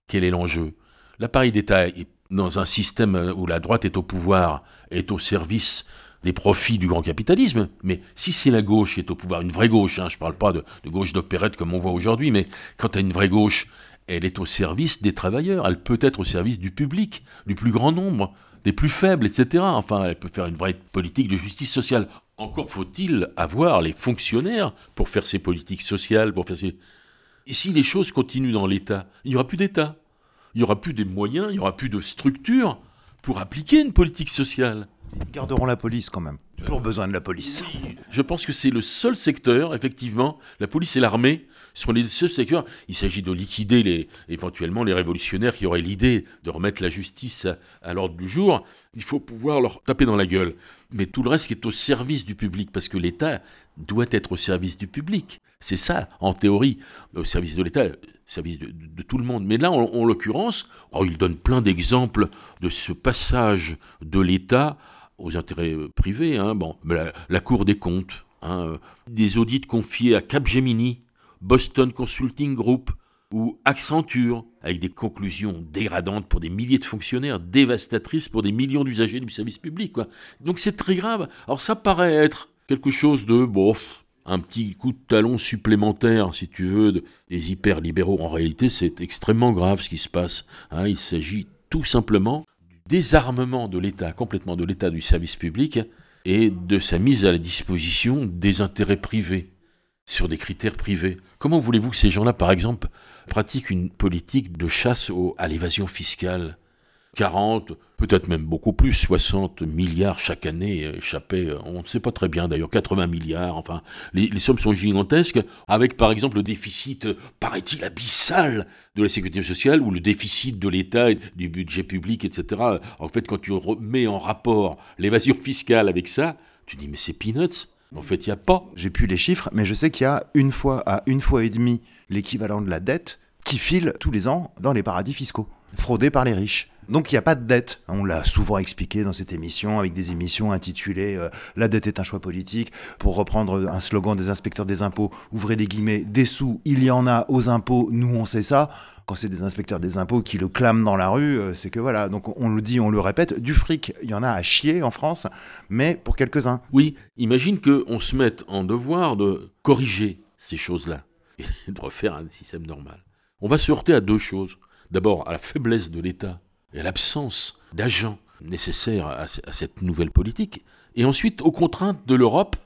Quel est l'enjeu? L'appareil d'État est dans un système où la droite est au pouvoir, est au service des profits du grand capitalisme, mais si c'est la gauche qui est au pouvoir, une vraie gauche, hein, je ne parle pas de, gauche d'opérette comme on voit aujourd'hui, mais quand as une vraie gauche, elle est au service des travailleurs, elle peut être au service du public, du plus grand nombre, des plus faibles, etc. Enfin, elle peut faire une vraie politique de justice sociale. Encore faut-il avoir les fonctionnaires pour faire ces politiques sociales, pour faire ces... Et si les choses continuent dans l'État, il n'y aura plus d'État. Il n'y aura plus des moyens, il n'y aura plus de structure pour appliquer une politique sociale. Ils garderont la police quand même. Toujours besoin de la police. Je pense que c'est le seul secteur, effectivement, la police et l'armée sont les seuls secteurs. Il s'agit de liquider les, éventuellement les révolutionnaires qui auraient l'idée de remettre la justice à, à l'ordre du jour. Il faut pouvoir leur taper dans la gueule. Mais tout le reste qui est au service du public, parce que l'État doit être au service du public. C'est ça, en théorie, au service de l'État, service de, tout le monde. Mais là, en, en l'occurrence, oh, il donne plein d'exemples de ce passage de l'État aux intérêts euh, privés. hein. Bon, la, Cour des comptes, hein, euh, des audits confiés à Capgemini, Boston Consulting Group ou Accenture, avec des conclusions dégradantes pour des milliers de fonctionnaires, dévastatrices pour des millions d'usagers du service public. Donc c'est très grave. Alors ça paraît être quelque chose de, bof, un petit coup de talon supplémentaire, si tu veux, de- des hyper-libéraux. En réalité, c'est extrêmement grave ce qui se passe. hein. Il s'agit tout simplement du désarmement de l'État, complètement de l'État du service public, et de sa mise à la disposition des intérêts privés, sur des critères privés. Comment voulez-vous que ces gens-là, par exemple, pratiquent une politique de chasse à l'évasion fiscale? 40, peut-être même beaucoup plus, 60 milliards chaque année échappaient, euh, on ne sait pas très bien d'ailleurs, 80 milliards, enfin, les, sommes sont gigantesques, avec par exemple le déficit, euh, paraît-il, abyssal de la sécurité sociale, ou le déficit de l'État, du budget public, etc. En fait, quand tu mets en rapport l'évasion fiscale avec ça, tu dis, mais c'est peanuts. En fait, il n'y a pas. J'ai plus les chiffres, mais je sais qu'il y a une fois à une fois et demie l'équivalent de la dette qui file tous les ans dans les paradis fiscaux, fraudés par les riches. Donc il n'y a pas de dette. On l'a souvent expliqué dans cette émission, avec des émissions intitulées euh, La dette est un choix politique. Pour reprendre un slogan des inspecteurs des impôts, ouvrez les guillemets, des sous, il y en a aux impôts, nous on sait ça. Quand c'est des inspecteurs des impôts qui le clament dans la rue, euh, c'est que voilà, donc on le dit, on le répète, du fric, il y en a à chier en France, mais pour quelques-uns. Oui, imagine qu'on se mette en devoir de corriger ces choses-là et de refaire un système normal. On va se heurter à deux choses. D'abord, à la faiblesse de l'État et l'absence d'agents nécessaires à cette nouvelle politique. Et ensuite, aux contraintes de l'Europe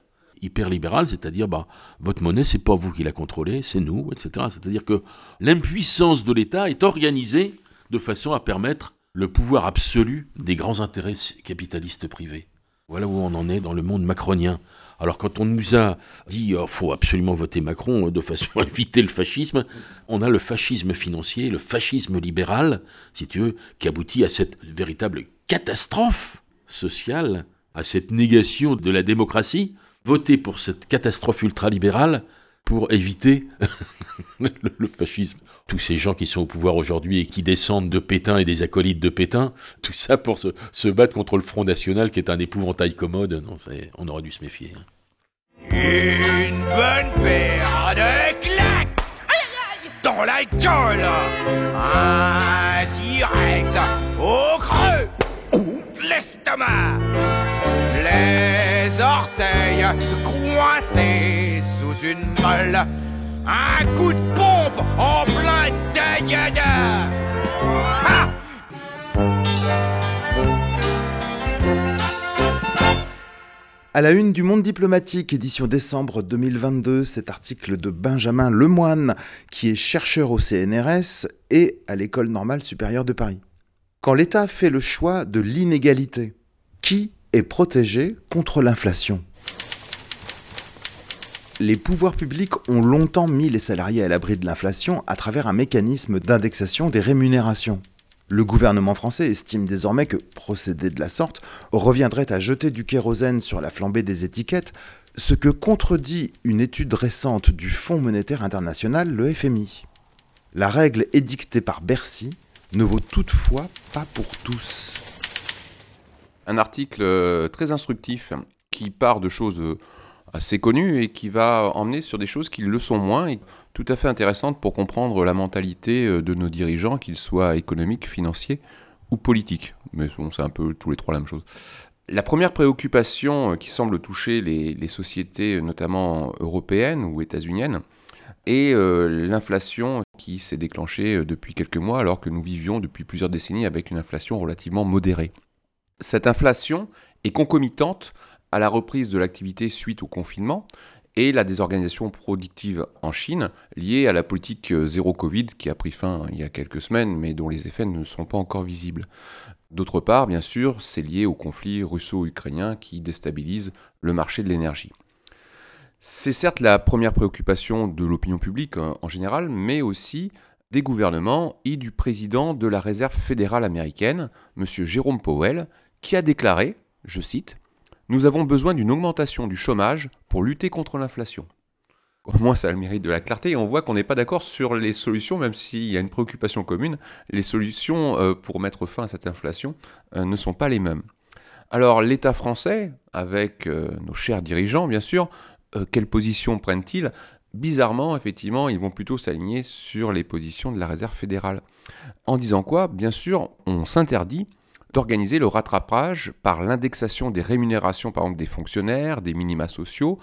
hyper-libérale, c'est-à-dire, bah, votre monnaie, c'est pas vous qui la contrôlez, c'est nous, etc. C'est-à-dire que l'impuissance de l'État est organisée de façon à permettre le pouvoir absolu des grands intérêts capitalistes privés. Voilà où on en est dans le monde macronien. Alors quand on nous a dit oh, faut absolument voter Macron euh, de façon à éviter le fascisme, on a le fascisme financier, le fascisme libéral, si tu veux, qui aboutit à cette véritable catastrophe sociale, à cette négation de la démocratie. Voter pour cette catastrophe ultralibérale pour éviter le, fascisme. Tous ces gens qui sont au pouvoir aujourd'hui et qui descendent de Pétain et des acolytes de Pétain, tout ça pour se, se battre contre le Front National qui est un épouvantail commode. Non, on aurait dû se méfier. Une bonne paire de claques dans la gueule. Un direct au creux l'estomac. Les orteils coincés sous une molle. Un coup de pompe en plein dagada. À la une du Monde diplomatique, édition décembre 2022, cet article de Benjamin Lemoine, qui est chercheur au CNRS et à l'École normale supérieure de Paris. Quand l'État fait le choix de l'inégalité, qui est protégé contre l'inflation? Les pouvoirs publics ont longtemps mis les salariés à l'abri de l'inflation à travers un mécanisme d'indexation des rémunérations. Le gouvernement français estime désormais que procéder de la sorte reviendrait à jeter du kérosène sur la flambée des étiquettes, ce que contredit une étude récente du Fonds monétaire international, le FMI. La règle édictée par Bercy ne vaut toutefois pas pour tous. Un article euh, très instructif qui part de choses euh, assez connu et qui va emmener sur des choses qui le sont moins tout à fait intéressantes pour comprendre la mentalité euh, de nos dirigeants, qu'ils soient économiques, financiers ou politiques. Mais bon, c'est un peu tous les trois la même chose. La première préoccupation euh, qui semble toucher les, sociétés, notamment européennes ou états-uniennes, est euh, l'inflation qui s'est déclenchée depuis quelques mois alors que nous vivions depuis plusieurs décennies avec une inflation relativement modérée. Cette inflation est concomitante à la reprise de l'activité suite au confinement et la désorganisation productive en Chine liée à la politique euh, zéro Covid qui a pris fin il y a quelques semaines mais dont les effets ne sont pas encore visibles. D'autre part, bien sûr, c'est lié au conflit russo-ukrainien qui déstabilise le marché de l'énergie. C'est certes la première préoccupation de l'opinion publique hein, en général, mais aussi des gouvernements et du président de la Réserve fédérale américaine, M. Jérôme Powell, qui a déclaré, je cite, nous avons besoin d'une augmentation du chômage pour lutter contre l'inflation. Au moins, ça a le mérite de la clarté et on voit qu'on n'est pas d'accord sur les solutions, même s'il y a une préoccupation commune. Les solutions euh, pour mettre fin à cette inflation euh, ne sont pas les mêmes. Alors, l'État français, avec euh, nos chers dirigeants, bien sûr, quelle position prennent-ils? Bizarrement, effectivement, ils vont plutôt s'aligner sur les positions de la Réserve fédérale. En disant quoi? Bien sûr, on s'interdit d'organiser le rattrapage par l'indexation des rémunérations, par exemple des fonctionnaires, des minima sociaux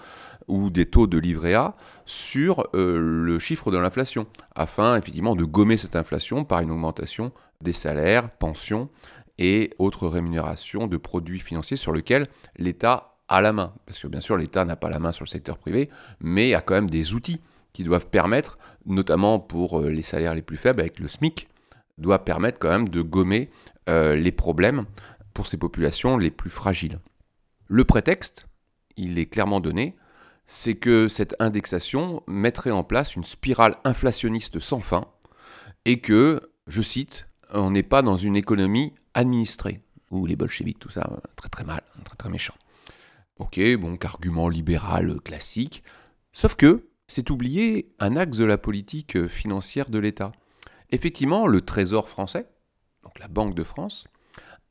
ou des taux de livret A sur euh, le chiffre de l'inflation, afin effectivement de gommer cette inflation par une augmentation des salaires, pensions et autres rémunérations de produits financiers sur lesquels l'État a la main. Parce que bien sûr, l'État n'a pas la main sur le secteur privé, mais a quand même des outils qui doivent permettre, notamment pour euh, les salaires les plus faibles avec le SMIC, doit permettre quand même de gommer les problèmes pour ces populations les plus fragiles. Le prétexte, il est clairement donné, c'est que cette indexation mettrait en place une spirale inflationniste sans fin et que, je cite, on n'est pas dans une économie administrée, ou les bolcheviks, tout ça, très très mal, très très méchant. Ok, bon, argument libéral classique, sauf que c'est oublier un axe de la politique financière de l'État. Effectivement, le Trésor français, donc la Banque de France,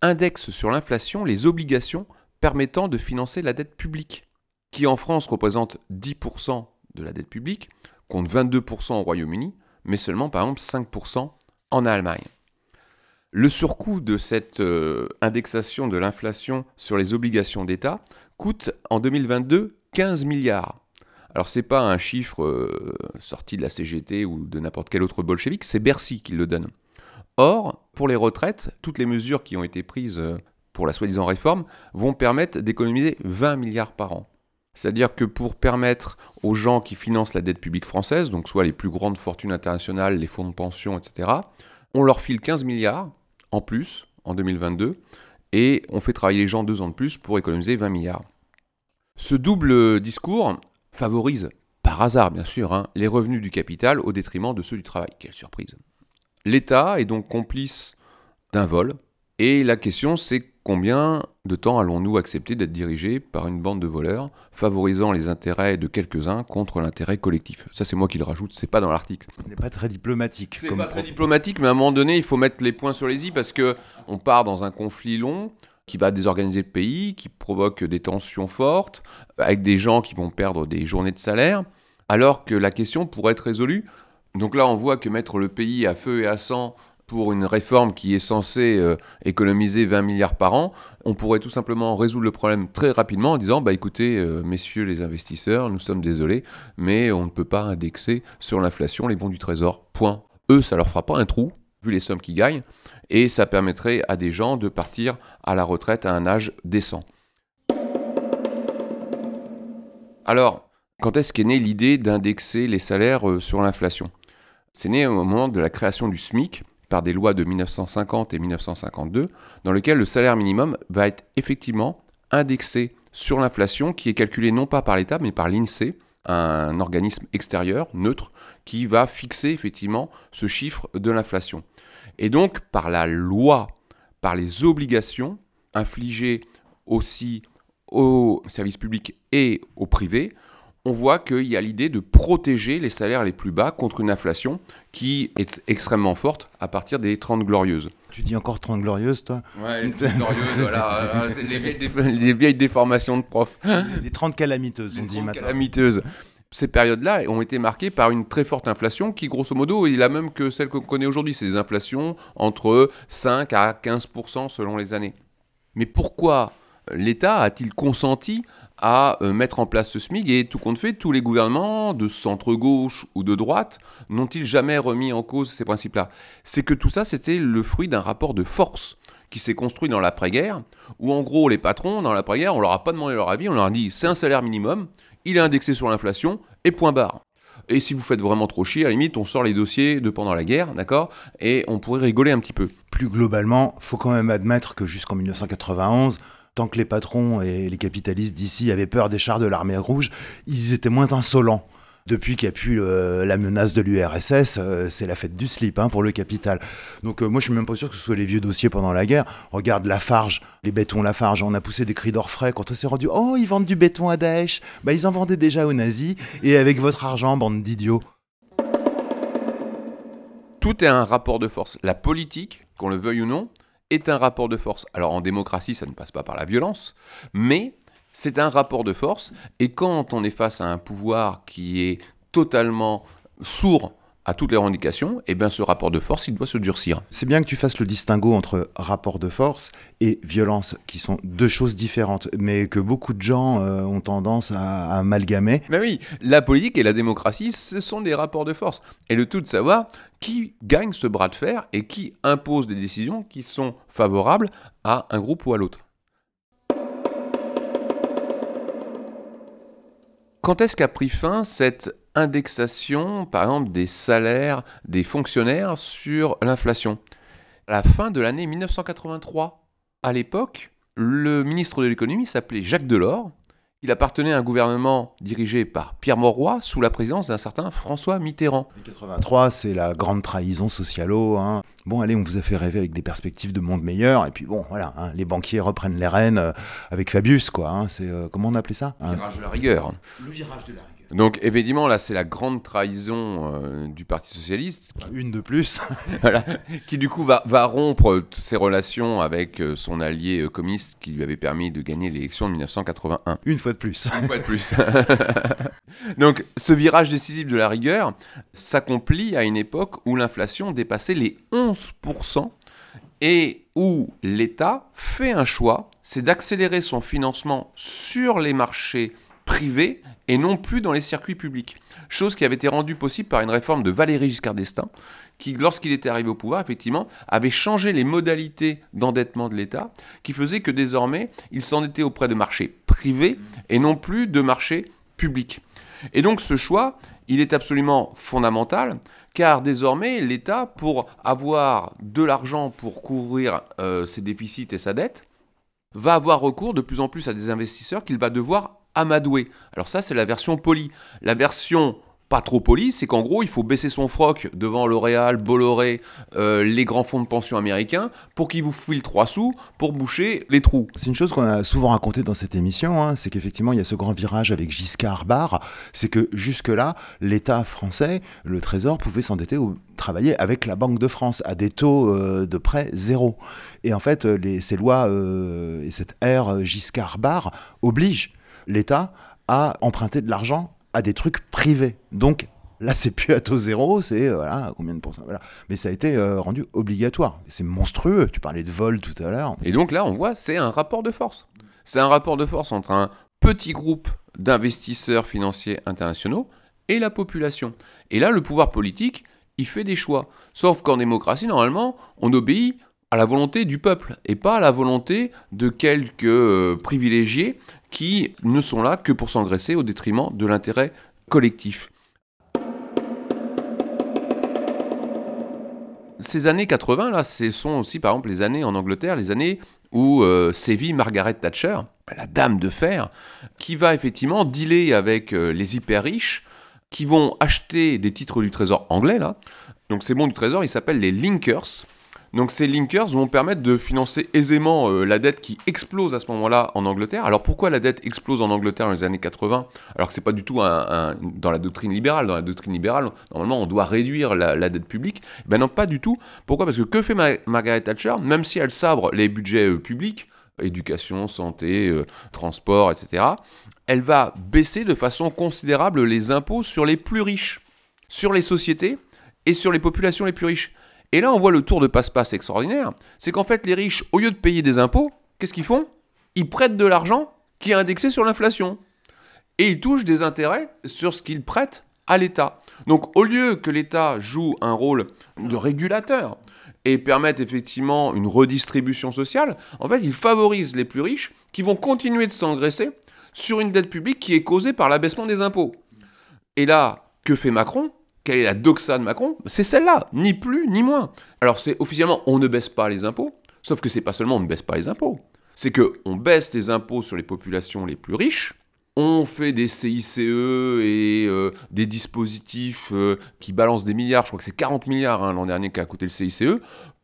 indexe sur l'inflation les obligations permettant de financer la dette publique, qui en France représente 10% de la dette publique, compte 22% au Royaume-Uni, mais seulement par exemple 5% en Allemagne. Le surcoût de cette euh, indexation de l'inflation sur les obligations d'État coûte en 2022 15 milliards. Alors c'est pas un chiffre euh, sorti de la CGT ou de n'importe quel autre bolchevique, c'est Bercy qui le donne. Or, pour les retraites, toutes les mesures qui ont été prises euh, pour la soi-disant réforme vont permettre d'économiser 20 milliards par an. C'est-à-dire que pour permettre aux gens qui financent la dette publique française, donc soit les plus grandes fortunes internationales, les fonds de pension, etc., on leur file 15 milliards en plus en 2022 et on fait travailler les gens deux ans de plus pour économiser 20 milliards. Ce double discours favorise, par hasard bien sûr, hein, les revenus du capital au détriment de ceux du travail. Quelle surprise. L'État est donc complice d'un vol, et la question c'est combien de temps allons-nous accepter d'être dirigés par une bande de voleurs, favorisant les intérêts de quelques-uns contre l'intérêt collectif? Ça c'est moi qui le rajoute, c'est pas dans l'article. Ce n'est pas très diplomatique. C'est pas très diplomatique, mais à un moment donné, il faut mettre les points sur les i parce que on part dans un conflit long qui va désorganiser le pays, qui provoque des tensions fortes, avec des gens qui vont perdre des journées de salaire, alors que la question pourrait être résolue. Donc là, on voit que mettre le pays à feu et à sang pour une réforme qui est censée euh, économiser 20 milliards par an, on pourrait tout simplement résoudre le problème très rapidement en disant bah écoutez euh, messieurs les investisseurs, nous sommes désolés, mais on ne peut pas indexer sur l'inflation les bons du trésor. Point. Eux, ça leur fera pas un trou vu les sommes qu'ils gagnent et ça permettrait à des gens de partir à la retraite à un âge décent. Alors, quand est-ce qu'est née l'idée d'indexer les salaires euh, sur l'inflation? C'est né au moment de la création du SMIC par des lois de 1950 et 1952, dans lequel le salaire minimum va être effectivement indexé sur l'inflation, qui est calculée non pas par l'État, mais par l'INSEE, un organisme extérieur, neutre, qui va fixer effectivement ce chiffre de l'inflation. Et donc, par la loi, par les obligations infligées aussi aux services publics et au privé, on voit qu'il y a l'idée de protéger les salaires les plus bas contre une inflation qui est extrêmement forte à partir des 30 glorieuses. Tu dis encore 30 glorieuses, toi? Ouais, les 30 glorieuses, voilà. C'est les, vieilles déf- les vieilles déformations de prof. Les 30 calamiteuses, on Les dit 30 maintenant. calamiteuses. Ces périodes-là ont été marquées par une très forte inflation qui, grosso modo, est la même que celle qu'on connaît aujourd'hui. C'est des inflations entre 5 à 15% selon les années. Mais pourquoi l'État a-t-il consenti à euh, mettre en place ce SMIC et tout compte fait, tous les gouvernements de centre-gauche ou de droite n'ont-ils jamais remis en cause ces principes-là? C'est que tout ça, c'était le fruit d'un rapport de force qui s'est construit dans l'après-guerre, où en gros les patrons, dans l'après-guerre, on leur a pas demandé leur avis, on leur a dit c'est un salaire minimum, il est indexé sur l'inflation, et point barre. Et si vous faites vraiment trop chier, à la limite, on sort les dossiers de pendant la guerre, d'accord? Et on pourrait rigoler un petit peu. Plus globalement, faut quand même admettre que jusqu'en 1991, tant que les patrons et les capitalistes d'ici avaient peur des chars de l'armée rouge, ils étaient moins insolents. Depuis qu'il n'y a plus euh, la menace de l'URSS, euh, c'est la fête du slip hein, pour le capital. Donc euh, moi je suis même pas sûr que ce soit les vieux dossiers pendant la guerre. Regarde Lafarge, les bétons Lafarge, on a poussé des cris d'orfraie quand on s'est rendu « Oh, ils vendent du béton à Daesh !» Bah ils en vendaient déjà aux nazis, et avec votre argent, bande d'idiots. Tout est un rapport de force. La politique, qu'on le veuille ou non, est un rapport de force. Alors en démocratie, ça ne passe pas par la violence, mais c'est un rapport de force. Et quand on est face à un pouvoir qui est totalement sourd à toutes les revendications, eh bien ce rapport de force, il doit se durcir. C'est bien que tu fasses le distinguo entre rapport de force et violence, qui sont deux choses différentes, mais que beaucoup de gens euh, ont tendance à, à amalgamer. Mais oui, la politique et la démocratie, ce sont des rapports de force. Et le tout de savoir qui gagne ce bras de fer et qui impose des décisions qui sont favorables à un groupe ou à l'autre. Quand est-ce qu'a pris fin cette indexation, par exemple, des salaires des fonctionnaires sur l'inflation À la fin de l'année 1983. À l'époque, le ministre de l'économie s'appelait Jacques Delors. Il appartenait à un gouvernement dirigé par Pierre Mauroy sous la présidence d'un certain François Mitterrand. 83, c'est la grande trahison socialo. hein. Bon, allez, on vous a fait rêver avec des perspectives de monde meilleur, et puis bon, voilà, hein, les banquiers reprennent les rênes euh, avec Fabius, quoi. hein. c'est euh, comment on appelait ça hein? Virage de la rigueur. Le virage de la rigueur. Donc évidemment, là, c'est la grande trahison euh, du Parti Socialiste Une de plus. voilà, qui du coup va, va rompre toutes ses relations avec euh, son allié euh, communiste qui lui avait permis de gagner l'élection de 1981. Une fois de plus. Une fois de plus. Donc ce virage décisif de la rigueur s'accomplit à une époque où l'inflation dépassait les 11% et où l'État fait un choix, c'est d'accélérer son financement sur les marchés privés et non plus dans les circuits publics. Chose qui avait été rendue possible par une réforme de Valéry Giscard d'Estaing, qui, lorsqu'il était arrivé au pouvoir, effectivement, avait changé les modalités d'endettement de l'État, qui faisait que désormais, il s'endettait auprès de marchés privés et non plus de marchés publics. Et donc ce choix, il est absolument fondamental, car désormais, l'État, pour avoir de l'argent pour couvrir euh, ses déficits et sa dette, va avoir recours de plus en plus à des investisseurs qu'il va devoir amadouer. Alors ça, c'est la version polie. La version pas trop polie, c'est qu'en gros, il faut baisser son froc devant L'Oréal, Bolloré, euh, les grands fonds de pension américains, pour qu'ils vous filent trois sous pour boucher les trous. C'est une chose qu'on a souvent racontée dans cette émission, hein, c'est qu'effectivement, il y a ce grand virage avec Giscard Barre, c'est que jusque-là, l'État français, le Trésor, pouvait s'endetter ou travailler avec la Banque de France à des taux euh, de prêt zéro. Et en fait, euh, les, ces lois et cette ère Giscard Barre obligent l'État à emprunter de l'argent à des trucs privés. Donc là, c'est plus à taux zéro, c'est euh, combien de pourcents. Mais ça a été euh, rendu obligatoire. C'est monstrueux. Tu parlais de vol tout à l'heure. Et donc là, on voit, c'est un rapport de force. C'est un rapport de force entre un petit groupe d'investisseurs financiers internationaux et la population. Et là, le pouvoir politique, il fait des choix. Sauf qu'en démocratie, normalement, on obéit à la volonté du peuple et pas à la volonté de quelques euh, privilégiés qui ne sont là que pour s'engraisser au détriment de l'intérêt collectif. Ces années 80, là, ce sont aussi par exemple les années en Angleterre, les années où euh, sévit Margaret Thatcher, la dame de fer, qui va effectivement dealer avec euh, les hyper riches, qui vont acheter des titres du trésor anglais, là. Donc ces bons du trésor, ils s'appellent les linkers. Donc ces linkers vont permettre de financer aisément euh, la dette qui explose à ce moment-là en Angleterre. Alors pourquoi la dette explose en Angleterre dans les années 80 Alors que c'est pas du tout un, dans la doctrine libérale. Dans la doctrine libérale, normalement, on doit réduire la, dette publique. Ben non, pas du tout. Pourquoi? Parce que que fait Ma- Margaret Thatcher? Même si elle sabre les budgets euh, publics, éducation, santé, euh, transport, etc., elle va baisser de façon considérable les impôts sur les plus riches, sur les sociétés et sur les populations les plus riches. Et là, on voit le tour de passe-passe extraordinaire. C'est qu'en fait, les riches, au lieu de payer des impôts, qu'est-ce qu'ils font? Ils prêtent de l'argent qui est indexé sur l'inflation. Et ils touchent des intérêts sur ce qu'ils prêtent à l'État. Donc, au lieu que l'État joue un rôle de régulateur et permette effectivement une redistribution sociale, en fait, il favorise les plus riches qui vont continuer de s'engraisser sur une dette publique qui est causée par l'abaissement des impôts. Et là, que fait Macron? Quelle est la doxa de Macron C'est celle-là, ni plus ni moins. Alors c'est officiellement on ne baisse pas les impôts, sauf que c'est pas seulement on ne baisse pas les impôts, c'est que on baisse les impôts sur les populations les plus riches. On fait des CICE et euh, des dispositifs euh, qui balancent des milliards, je crois que c'est 40 milliards hein, l'an dernier qu'a coûté le CICE,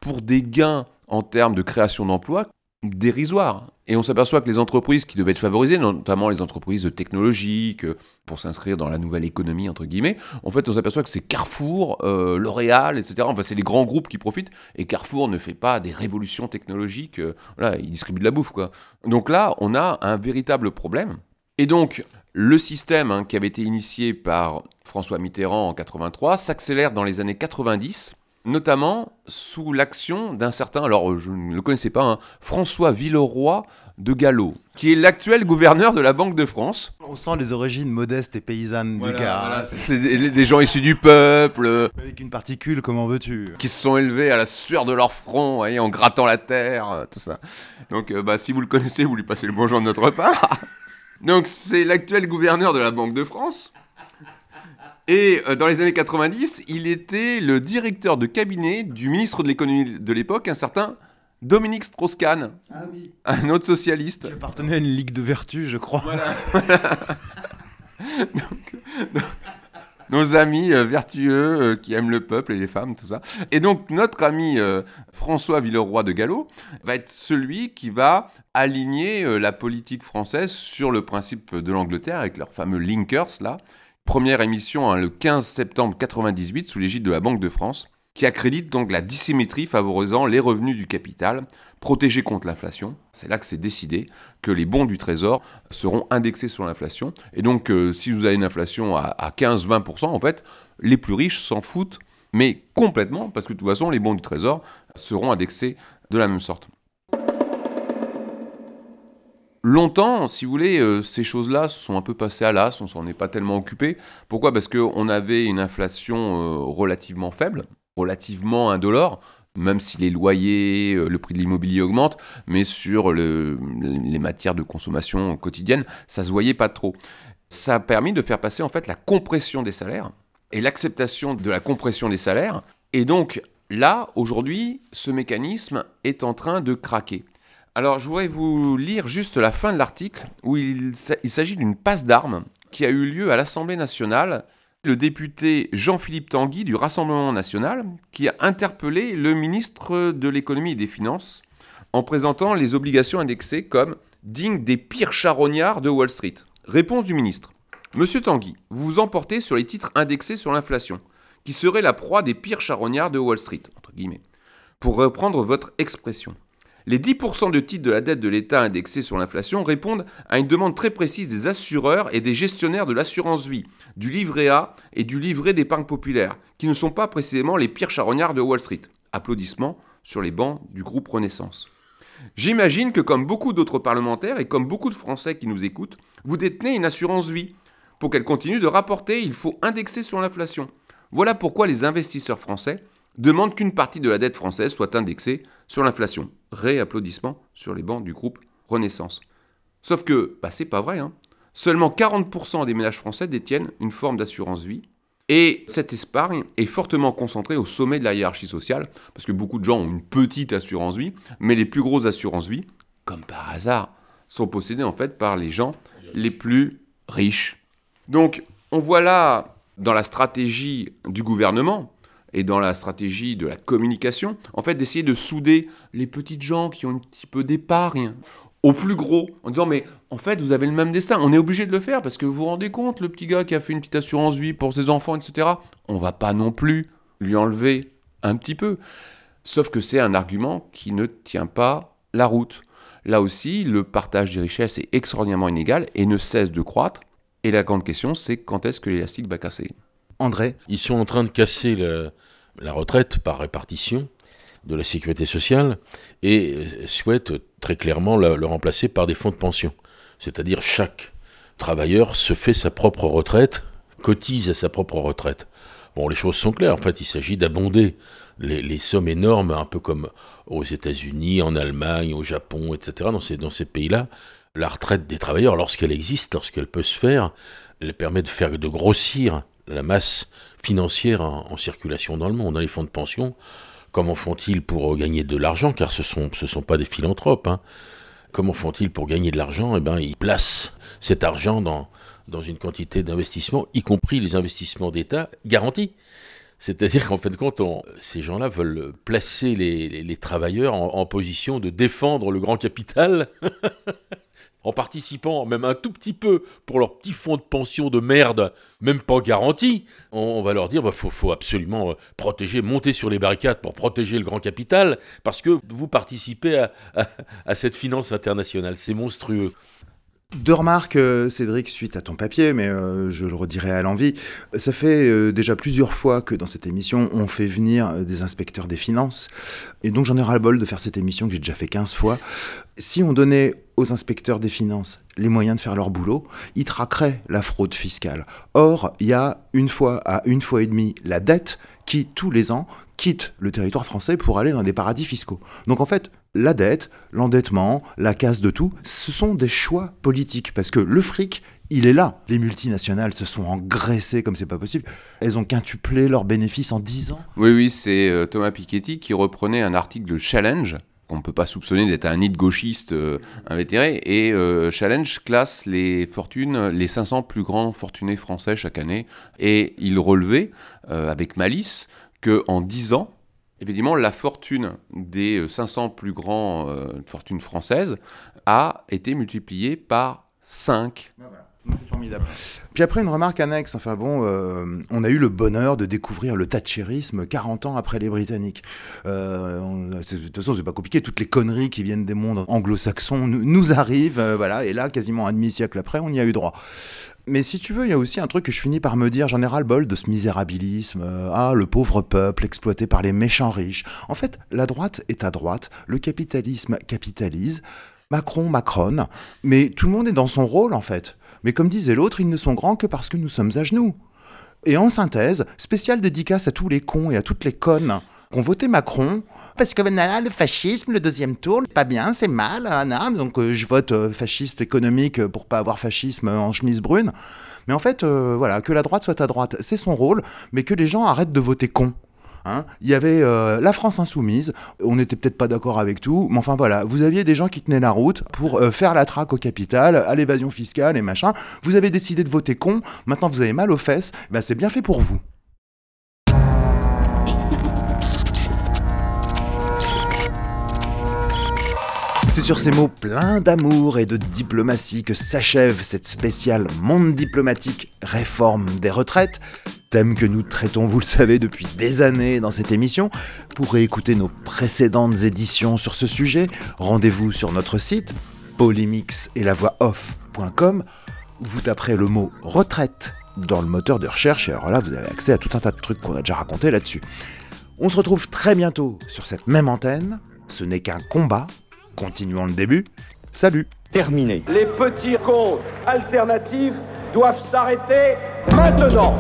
pour des gains en termes de création d'emplois dérisoires. Et on s'aperçoit que les entreprises qui devaient être favorisées, notamment les entreprises technologiques, euh, pour s'inscrire dans la nouvelle économie, entre guillemets, en fait, on s'aperçoit que c'est Carrefour, euh, L'Oréal, etc. Enfin, c'est les grands groupes qui profitent, et Carrefour ne fait pas des révolutions technologiques, euh, il distribue de la bouffe, quoi. Donc là, on a un véritable problème. Et donc, le système hein, qui avait été initié par François Mitterrand en 83 s'accélère dans les années 90, notamment sous l'action d'un certain, alors euh, je ne le connaissais pas, hein, François Villeroy de Gallo, qui est l'actuel gouverneur de la Banque de France. On sent les origines modestes et paysannes Voilà, du gars. voilà, c'est des, gens issus du peuple, Avec une particule, comment veux-tu qui se sont élevés à la sueur de leur front, en grattant la terre, euh, tout ça. Donc, euh, bah, si vous le connaissez, vous lui passez le bonjour de notre part. Donc, c'est l'actuel gouverneur de la Banque de France. Et euh, dans les années 90, il était le directeur de cabinet du ministre de l'économie de l'époque, un certain Dominique Strauss-Kahn, Ah oui. un autre socialiste. Qui appartenait à une ligue de vertu, je crois. nos amis euh, vertueux euh, qui aiment le peuple et les femmes, tout ça. Et donc notre ami euh, François Villeroy de Gallo va être celui qui va aligner euh, la politique française sur le principe de l'Angleterre avec leurs fameux linkers là. Première émission hein, le 15 septembre 98 sous l'égide de la Banque de France qui accrédite donc la dissymétrie favorisant les revenus du capital protégés contre l'inflation. C'est là que c'est décidé que les bons du Trésor seront indexés sur l'inflation. Et donc, euh, si vous avez une inflation à, à 15-20%, en fait, les plus riches s'en foutent, mais complètement, parce que de toute façon, les bons du Trésor seront indexés de la même sorte. Longtemps, si vous voulez, euh, ces choses-là se sont un peu passées à l'as, on s'en est pas tellement occupé. Pourquoi? Parce qu'on avait une inflation euh, relativement faible, relativement indolore, même si les loyers, euh, le prix de l'immobilier augmente, mais sur le- les matières de consommation quotidienne, ça se voyait pas trop. Ça a permis de faire passer en fait la compression des salaires et l'acceptation de la compression des salaires. Et donc là, aujourd'hui, ce mécanisme est en train de craquer. Alors, je voudrais vous lire juste la fin de l'article où il, s'a- il s'agit d'une passe d'armes qui a eu lieu à l'Assemblée nationale. Le député Jean-Philippe Tanguy du Rassemblement national qui a interpellé le ministre de l'économie et des finances en présentant les obligations indexées comme dignes des pires charognards de Wall Street. Réponse du ministre. Monsieur Tanguy, vous vous emportez sur les titres indexés sur l'inflation, qui seraient la proie des pires charognards de Wall Street, entre guillemets. Pour reprendre votre expression. Les 10% de titres de la dette de l'État indexés sur l'inflation répondent à une demande très précise des assureurs et des gestionnaires de l'assurance vie, du livret A et du livret d'épargne populaire, qui ne sont pas précisément les pires charognards de Wall Street. Applaudissements sur les bancs du groupe Renaissance. J'imagine que comme beaucoup d'autres parlementaires et comme beaucoup de Français qui nous écoutent, vous détenez une assurance vie. Pour qu'elle continue de rapporter, il faut indexer sur l'inflation. Voilà pourquoi les investisseurs français demande qu'une partie de la dette française soit indexée sur l'inflation. Réapplaudissement sur les bancs du groupe Renaissance. Sauf que, bah, c'est pas vrai. Hein. Seulement 40% des ménages français détiennent une forme d'assurance vie. Et cette épargne est fortement concentrée au sommet de la hiérarchie sociale, parce que beaucoup de gens ont une petite assurance vie, mais les plus grosses assurances vie, comme par hasard, sont possédées en fait par les gens les plus riches. Donc, on voit là, dans la stratégie du gouvernement, et dans la stratégie de la communication, en fait, d'essayer de souder les petites gens qui ont un petit peu d'épargne au plus gros, en disant mais en fait vous avez le même destin, on est obligé de le faire parce que vous vous rendez compte, le petit gars qui a fait une petite assurance vie pour ses enfants, etc., on va pas non plus lui enlever un petit peu. Sauf que c'est un argument qui ne tient pas la route. Là aussi, le partage des richesses est extraordinairement inégal et ne cesse de croître. Et la grande question, c'est quand est-ce que l'élastique va casser? André? Ils sont en train de casser la retraite par répartition de la sécurité sociale et souhaitent très clairement le, remplacer par des fonds de pension. C'est-à-dire chaque travailleur se fait sa propre retraite, cotise à sa propre retraite. Bon, les choses sont claires. En fait, il s'agit d'abonder les, sommes énormes, un peu comme aux États-Unis, en Allemagne, au Japon, etc. Dans ces, dans ces pays-là, la retraite des travailleurs, lorsqu'elle existe, lorsqu'elle peut se faire, elle permet de faire de grossir la masse financière en, circulation dans le monde. Dans les fonds de pension, comment font-ils pour gagner de l'argent? Car ce ne sont, ce sont pas des philanthropes. Hein. Comment font-ils pour gagner de l'argent? Eh bien, ils placent cet argent dans, dans une quantité d'investissements, y compris les investissements d'État garantis. C'est-à-dire qu'en fin de compte, ces gens-là veulent placer les, travailleurs en, position de défendre le grand capital en participant même un tout petit peu pour leur petit fonds de pension de merde, même pas garanti, on, va leur dire bah, faut, absolument euh, protéger, monter sur les barricades pour protéger le grand capital, parce que vous participez à cette finance internationale. C'est monstrueux. Deux remarques, euh, Cédric, suite à ton papier, mais euh, je le redirai à l'envie. Ça fait euh, déjà plusieurs fois que dans cette émission, on fait venir des inspecteurs des finances. Et donc j'en ai ras-le-bol de faire cette émission que j'ai déjà fait 15 fois. Si on donnait aux inspecteurs des finances les moyens de faire leur boulot, ils traqueraient la fraude fiscale. Or, il y a une fois à une fois et demie la dette qui, tous les ans, quitte le territoire français pour aller dans des paradis fiscaux. Donc en fait, la dette, l'endettement, la casse de tout, ce sont des choix politiques. Parce que le fric, il est là. Les multinationales se sont engraissées comme c'est pas possible. Elles ont quintuplé leurs bénéfices en 10 ans. Oui, oui, c'est euh, Thomas Piketty qui reprenait un article de Challenge qu'on ne peut pas soupçonner d'être un nid gauchiste euh, invétéré. Et euh, Challenge classe les fortunes, les 500 plus grands fortunés français chaque année. Et il relevait, avec malice, qu'en 10 ans, Évidemment, la fortune des 500 plus grands euh, fortunes françaises a été multipliée par 5. Ah, c'est formidable. Puis après, une remarque annexe. Enfin bon, euh, on a eu le bonheur de découvrir le thatcherisme 40 ans après les Britanniques. Euh, de toute façon, c'est pas compliqué. Toutes les conneries qui viennent des mondes anglo-saxons nous, arrivent. voilà. Et là, quasiment un demi-siècle après, on y a eu droit. Mais si tu veux, il y a aussi un truc que je finis par me dire, j'en ai ras-le-bol de ce misérabilisme, euh, ah, le pauvre peuple exploité par les méchants riches. En fait, la droite est à droite, le capitalisme capitalise, Macron macronne, mais tout le monde est dans son rôle en fait. Mais comme disait l'autre, ils ne sont grands que parce que nous sommes à genoux. Et en synthèse, spéciale dédicace à tous les cons et à toutes les connes qui ont voté Macron, parce que le fascisme, le deuxième tour, pas bien, c'est mal, donc euh, je vote euh, fasciste économique pour pas avoir fascisme en chemise brune. Mais en fait, euh, voilà, que la droite soit à droite, c'est son rôle, mais que les gens arrêtent de voter con. Hein. Il y avait la France insoumise, on n'était peut-être pas d'accord avec tout, mais enfin voilà, vous aviez des gens qui tenaient la route pour faire la traque au capital, à l'évasion fiscale et machin. Vous avez décidé de voter con, maintenant vous avez mal aux fesses, ben c'est bien fait pour vous. C'est sur ces mots pleins d'amour et de diplomatie que s'achève cette spéciale monde diplomatique réforme des retraites, thème que nous traitons, vous le savez, depuis des années dans cette émission. Pour réécouter nos précédentes éditions sur ce sujet, rendez-vous sur notre site polymix et la voix off.com où vous taperez le mot retraite dans le moteur de recherche et alors là vous avez accès à tout un tas de trucs qu'on a déjà raconté là-dessus. On se retrouve très bientôt sur cette même antenne. Ce n'est qu'un combat Continuons le début. Salut. Terminé. Les petits comptes alternatifs doivent s'arrêter maintenant.